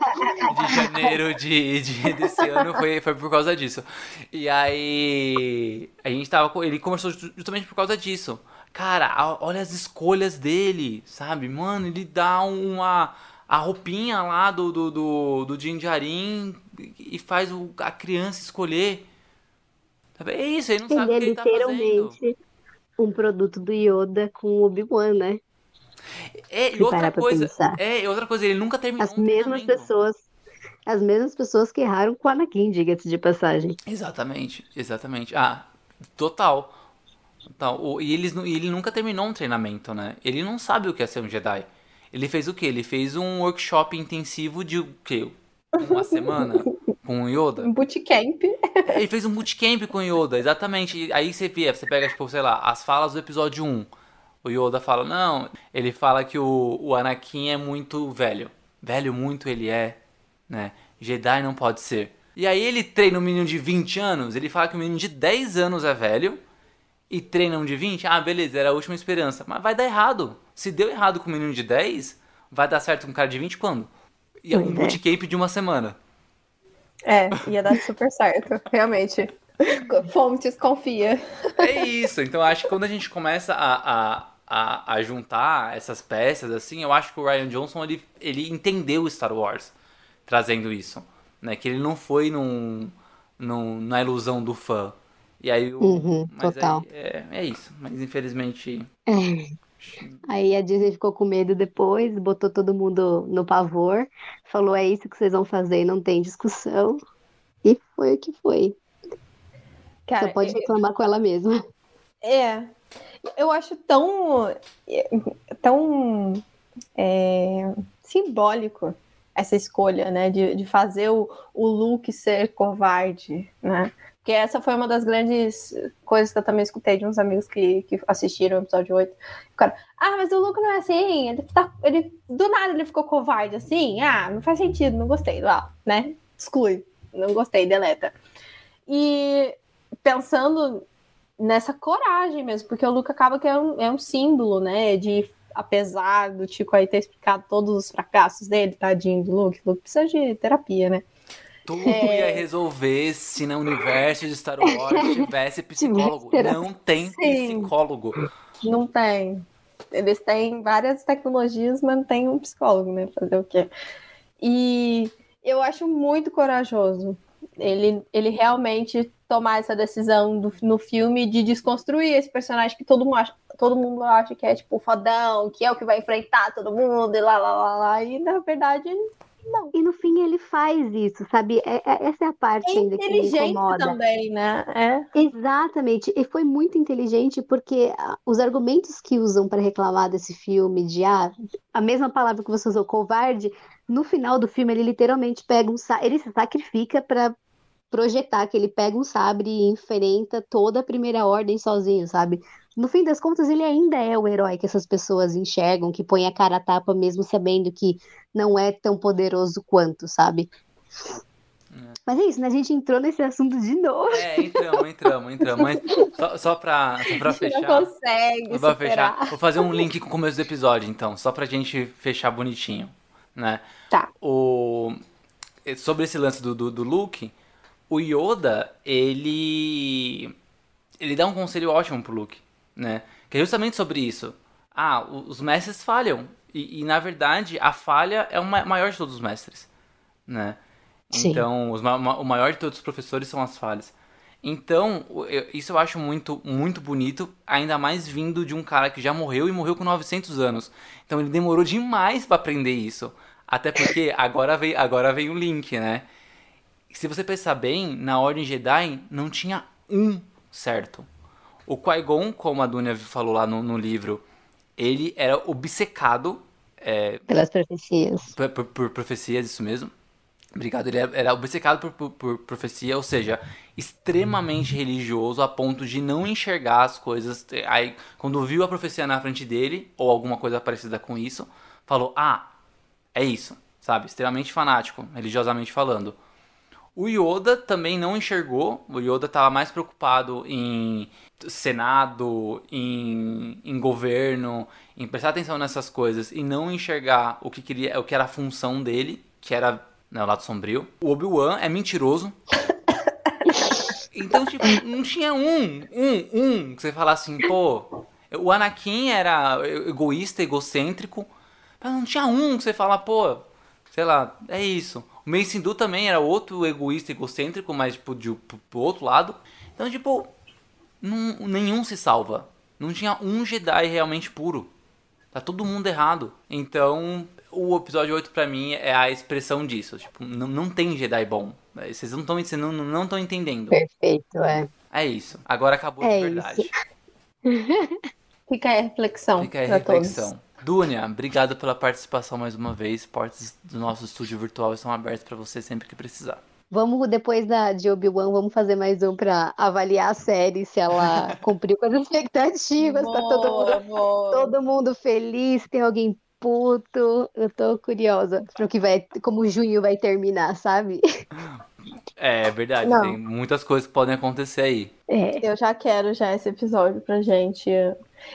de janeiro de, de- desse ano, foi, foi por causa disso. E aí, a gente tava, ele conversou ju- justamente por causa disso. Cara, olha as escolhas dele, sabe? Mano, ele dá uma a roupinha lá do do, do, do Din Djarin e faz o- a criança escolher. É isso, ele não sabe Ele o que ele tá fazendo. literalmente um produto do Yoda com o Obi-Wan, né? É, e outra coisa, pensar. é, outra coisa, ele nunca terminou As um mesmas pessoas. As mesmas pessoas que erraram com o Anakin, diga-se de passagem. Exatamente, exatamente. Ah, total. Total. O- E, eles, e ele nunca terminou um treinamento, né? Ele não sabe o que é ser um Jedi. Ele fez o quê? Ele fez um workshop intensivo de o quê? Uma semana com o Yoda? Um bootcamp. Ele fez um bootcamp com o Yoda, exatamente. E Aí você vê, você pega, tipo, sei lá, as falas do episódio 1. O Yoda fala, não, ele fala que o, o Anakin é muito velho. Velho muito ele é, né? Jedi não pode ser. E aí ele treina um menino de 20 anos, ele fala que o menino de 10 anos é velho. E treina um de 20, ah, beleza, era a última esperança. Mas vai dar errado. Se deu errado com o menino de 10, vai dar certo com o cara de 20 quando? E é um Pois é. bootcamp de uma semana. É, ia dar super certo, realmente. Fontes, confia. É isso. Então eu acho que quando a gente começa a, a, a, a juntar essas peças, assim, eu acho que o Ryan Johnson ele, ele entendeu Star Wars trazendo isso. Né? Que ele não foi num, num, na ilusão do fã. E aí o. Uhum, mas total. aí é, é isso. Mas infelizmente. Aí a Disney ficou com medo depois, botou todo mundo no pavor, falou: é isso que vocês vão fazer, não tem discussão. E foi o que foi. Cara, Você pode reclamar com ela mesma. É, eu acho tão, tão é, simbólico essa escolha, né, de, de fazer o, o Luke ser covarde, né? Porque essa foi uma das grandes coisas que eu também escutei de uns amigos que, que assistiram o episódio 8. O cara, ah, mas o Luke não é assim, ele tá, ele, do nada ele ficou covarde assim, ah, não faz sentido, não gostei, lá, né? Exclui, não gostei, deleta. E pensando nessa coragem mesmo, porque o Luke acaba que é um, é um símbolo, né? De apesar do Tico aí ter explicado todos os fracassos dele, tadinho do Luke, o Luke precisa de terapia, né? Tudo ia resolver se no universo de Star Wars tivesse psicólogo. Não tem Sim. psicólogo. Não tem. Eles têm várias tecnologias, mas não tem um psicólogo, né? Fazer o quê? E eu acho muito corajoso ele, ele realmente tomar essa decisão do, no filme de desconstruir esse personagem que todo mundo acha, todo mundo acha que é tipo fodão, que é o que vai enfrentar todo mundo e lá lá lá lá. E na verdade não. E no fim ele faz isso, sabe? É, é, essa é a parte é ainda que me incomoda. também, né? É. Exatamente. E foi muito inteligente porque ah, os argumentos que usam para reclamar desse filme, de ah, a mesma palavra que você usou, covarde, no final do filme ele literalmente pega um ele se sacrifica para projetar que ele pega um sabre e enfrenta toda a primeira ordem sozinho, sabe? No fim das contas, ele ainda é o herói que essas pessoas enxergam, que põe a cara a tapa mesmo sabendo que não é tão poderoso quanto, sabe? É. Mas é isso, né? A gente entrou nesse assunto de novo. É, entramos, entramos, entramos. Mas só, só, pra, só pra fechar. Não consegue. Vou, fechar, vou fazer um link com o começo do episódio, então, só pra gente fechar bonitinho, né? Tá. O... Sobre esse lance do, do, do Luke, o Yoda, ele. Ele dá um conselho ótimo pro Luke né? Que é justamente sobre isso. Ah, os mestres falham. E, e na verdade, a falha é o maior de todos os mestres, né? Sim. Então, os, o maior de todos os professores são as falhas. Então, isso eu acho muito, muito bonito, ainda mais vindo de um cara que já morreu e morreu com 900 anos. Então, ele demorou demais para aprender isso. Até porque agora vem, agora vem o link, né? Se você pensar bem, na Ordem Jedi não tinha um certo. O Qui-Gon, como a Dunia falou lá no, no livro, ele era obcecado... É, Pelas profecias. Por, por, por, profecias, isso mesmo. Obrigado. Ele era obcecado por, por, por, profecia, ou seja, extremamente religioso a ponto de não enxergar as coisas. Aí, quando viu a profecia na frente dele, ou alguma coisa parecida com isso, falou: Ah, é isso, sabe? Extremamente fanático, religiosamente falando. O Yoda também não enxergou, o Yoda estava mais preocupado em Senado, em, em governo, em prestar atenção nessas coisas e não enxergar o que, queria, o que era a função dele, que era né, o lado sombrio. O Obi-Wan é mentiroso. Então, tipo, não tinha um, um, um que você falar assim, pô, o Anakin era egoísta, egocêntrico. Mas não tinha um que você fala, pô, sei lá, é isso. O Mace também era outro egoísta, egocêntrico, mas tipo, de, pro, outro lado. Então, tipo, nenhum se salva. Não tinha um Jedi realmente puro. Tá todo mundo errado. Então, o episódio 8 para mim é a expressão disso. Tipo, não, não tem Jedi bom. Vocês não estão não, não estão entendendo. Perfeito, é. É isso. Agora acabou é de verdade. Fica aí a reflexão. Fica aí a reflexão. Todos. Dunia, obrigado pela participação mais uma vez. Portas do nosso estúdio virtual estão abertas para você sempre que precisar. Vamos, depois da, de Obi-Wan, vamos fazer mais um para avaliar a série, se ela cumpriu com as expectativas. Boa, tá todo mundo, todo mundo feliz, tem alguém puto. Eu tô curiosa para o que vai, como junho vai terminar, sabe? É, é verdade, Não. tem muitas coisas que podem acontecer aí. É. Eu já quero já esse episódio pra gente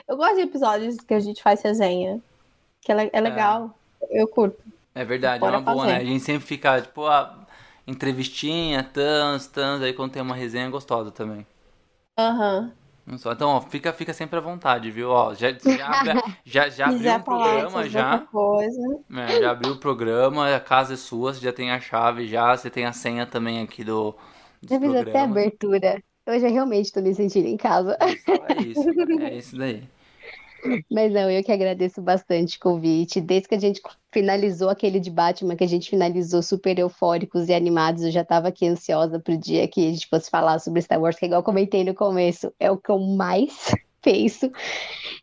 eu gosto de episódios que a gente faz resenha. Que é, é legal. É. Eu curto. É verdade, Bora é uma boa, né? A gente sempre fica, tipo, a entrevistinha, tans, tans, aí quando tem uma resenha gostosa também. Aham. Uhum. Então, ó, fica, fica sempre à vontade, viu? Ó, já, já, já, já abriu o programa, já. Coisa. É, já abriu o programa, a casa é sua, você já tem a chave, já, você tem a senha também aqui do. Fiz até abertura. Hoje eu realmente estou me sentindo em casa. É isso, é isso daí. Mas não, eu que agradeço bastante o convite. Desde que a gente finalizou aquele de Batman, que a gente finalizou super eufóricos e animados, eu já estava aqui ansiosa pro dia que a gente fosse falar sobre Star Wars, que igual comentei no começo, é o que eu mais penso.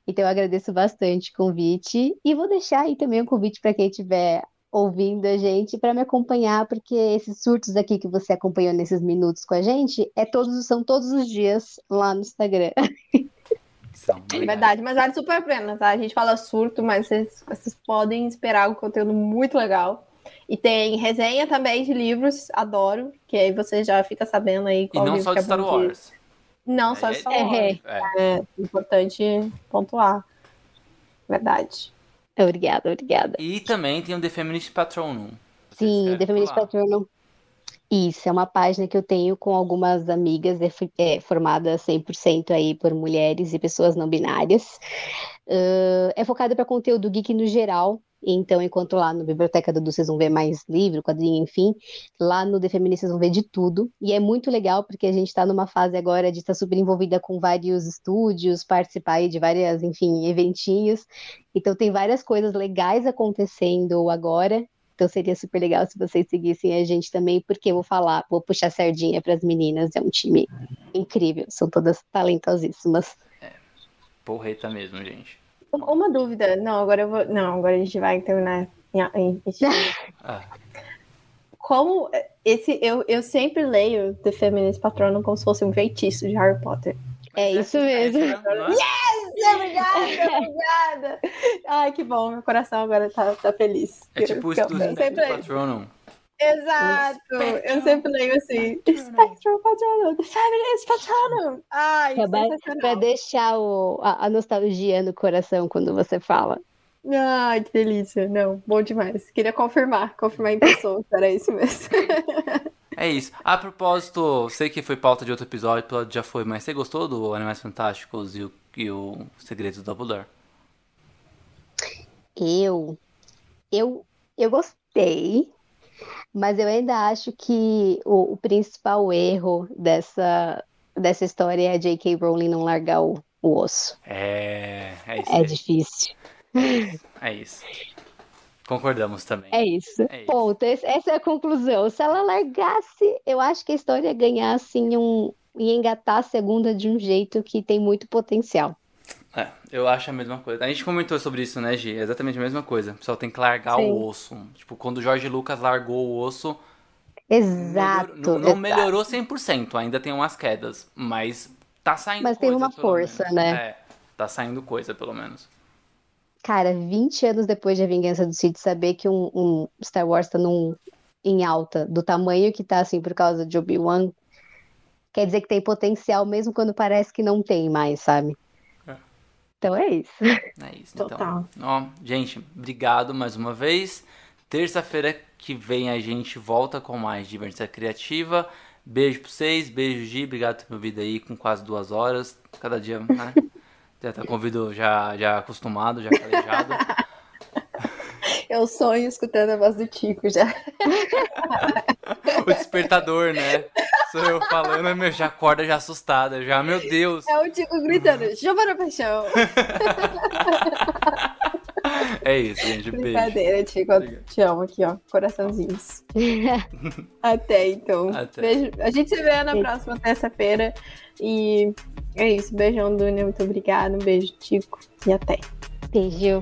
Então eu agradeço bastante o convite e vou deixar aí também um convite para quem tiver ouvindo a gente para me acompanhar, porque esses surtos aqui que você acompanhou nesses minutos com a gente é todos, são todos os dias lá no Instagram. é verdade, mas vale super a pena, tá? A gente fala surto, mas vocês, vocês podem esperar um conteúdo muito legal. E tem resenha também de livros, adoro, que aí você já fica sabendo aí qual E não só de é Star Wars. Não, só de Star Wars. É, é. é importante pontuar. Verdade. Obrigada, obrigada. E também tem o The Feminist Patronum. Sim, The Feminist Patronum. Isso, é uma página que eu tenho com algumas amigas é, é, formada 100% aí por mulheres e pessoas não binárias. Uh, é focada para conteúdo geek no geral, então, enquanto lá no Biblioteca do vocês vão ver mais livro, quadrinho, enfim, lá no The Feminist vocês vão ver de tudo. E é muito legal porque a gente está numa fase agora de estar super envolvida com vários estúdios, participar de várias, enfim, eventinhos. Então, tem várias coisas legais acontecendo agora. Então seria super legal se vocês seguissem a gente também, porque eu vou falar, vou puxar sardinha para as meninas, é um time incrível, são todas talentosíssimas. É, porreta mesmo, gente. Uma dúvida, não, agora eu vou, não, agora a gente vai terminar em, ah. Como esse eu, eu sempre leio The Feminist Patronum como se fosse um feitiço de Harry Potter. É isso mesmo. Yes! Obrigada, obrigada. Ai, que bom, meu coração agora tá, tá feliz. É tipo o estudo do Patronum. Exato, eu sempre leio assim, Spectrum Patronum, The Feminist Patronum. Ai, é pra deixar o, a, a nostalgia no coração quando você fala. Ai, que delícia. Não, bom demais. Queria confirmar, confirmar em pessoa, era isso mesmo. É isso. A propósito, sei que foi pauta de outro episódio, episódio já foi, mas você gostou do Animais Fantásticos e o, e o Segredos do Dumbledore? Eu, eu, eu gostei, mas eu ainda acho que o, o principal erro dessa, dessa história é a J.K. Rowling não largar o, o osso. É, é isso. É difícil. É isso. Concordamos também. É isso. É isso. Ponto. Essa é a conclusão. Se ela largasse, eu acho que a história ia ganhar assim um. e engatar a segunda de um jeito que tem muito potencial. É, eu acho a mesma coisa. A gente comentou sobre isso, né, Gi? É exatamente a mesma coisa. O pessoal tem que largar Sim. o osso. Tipo, quando o Jorge Lucas largou o osso. Exato. Melhor, não, não melhorou 100%, ainda tem umas quedas, mas tá saindo Mas coisa, tem uma força, menos. né? É, tá saindo coisa, pelo menos. Cara, 20 anos depois de A Vingança do Sith, saber que um, um Star Wars tá num, em alta, do tamanho que tá, assim, por causa de Obi-Wan, quer dizer que tem potencial, mesmo quando parece que não tem mais, sabe? Então é isso. É isso, então. Total. então. Ó, gente, obrigado mais uma vez. Terça-feira que vem a gente volta com mais Diversão Criativa. Beijo pra vocês, beijo Gi, obrigado por ter me ouvido aí com quase duas horas. Cada dia, né? Já tá com ouvido já, já acostumado, já calejado. Eu sonho escutando a voz do Tico já. o despertador, né? Sou eu falando, meu, já acorda já assustada, já, meu Deus. É o Tico gritando, Giovana Paixão. É isso, gente. Brincadeira, Tico. Te amo aqui, ó. Coraçãozinhos. Até então. Até. Beijo. A gente se vê na próxima terça-feira. E é isso. Beijão, Dunia. Muito obrigada. Um beijo, Tico. E até. Beijo.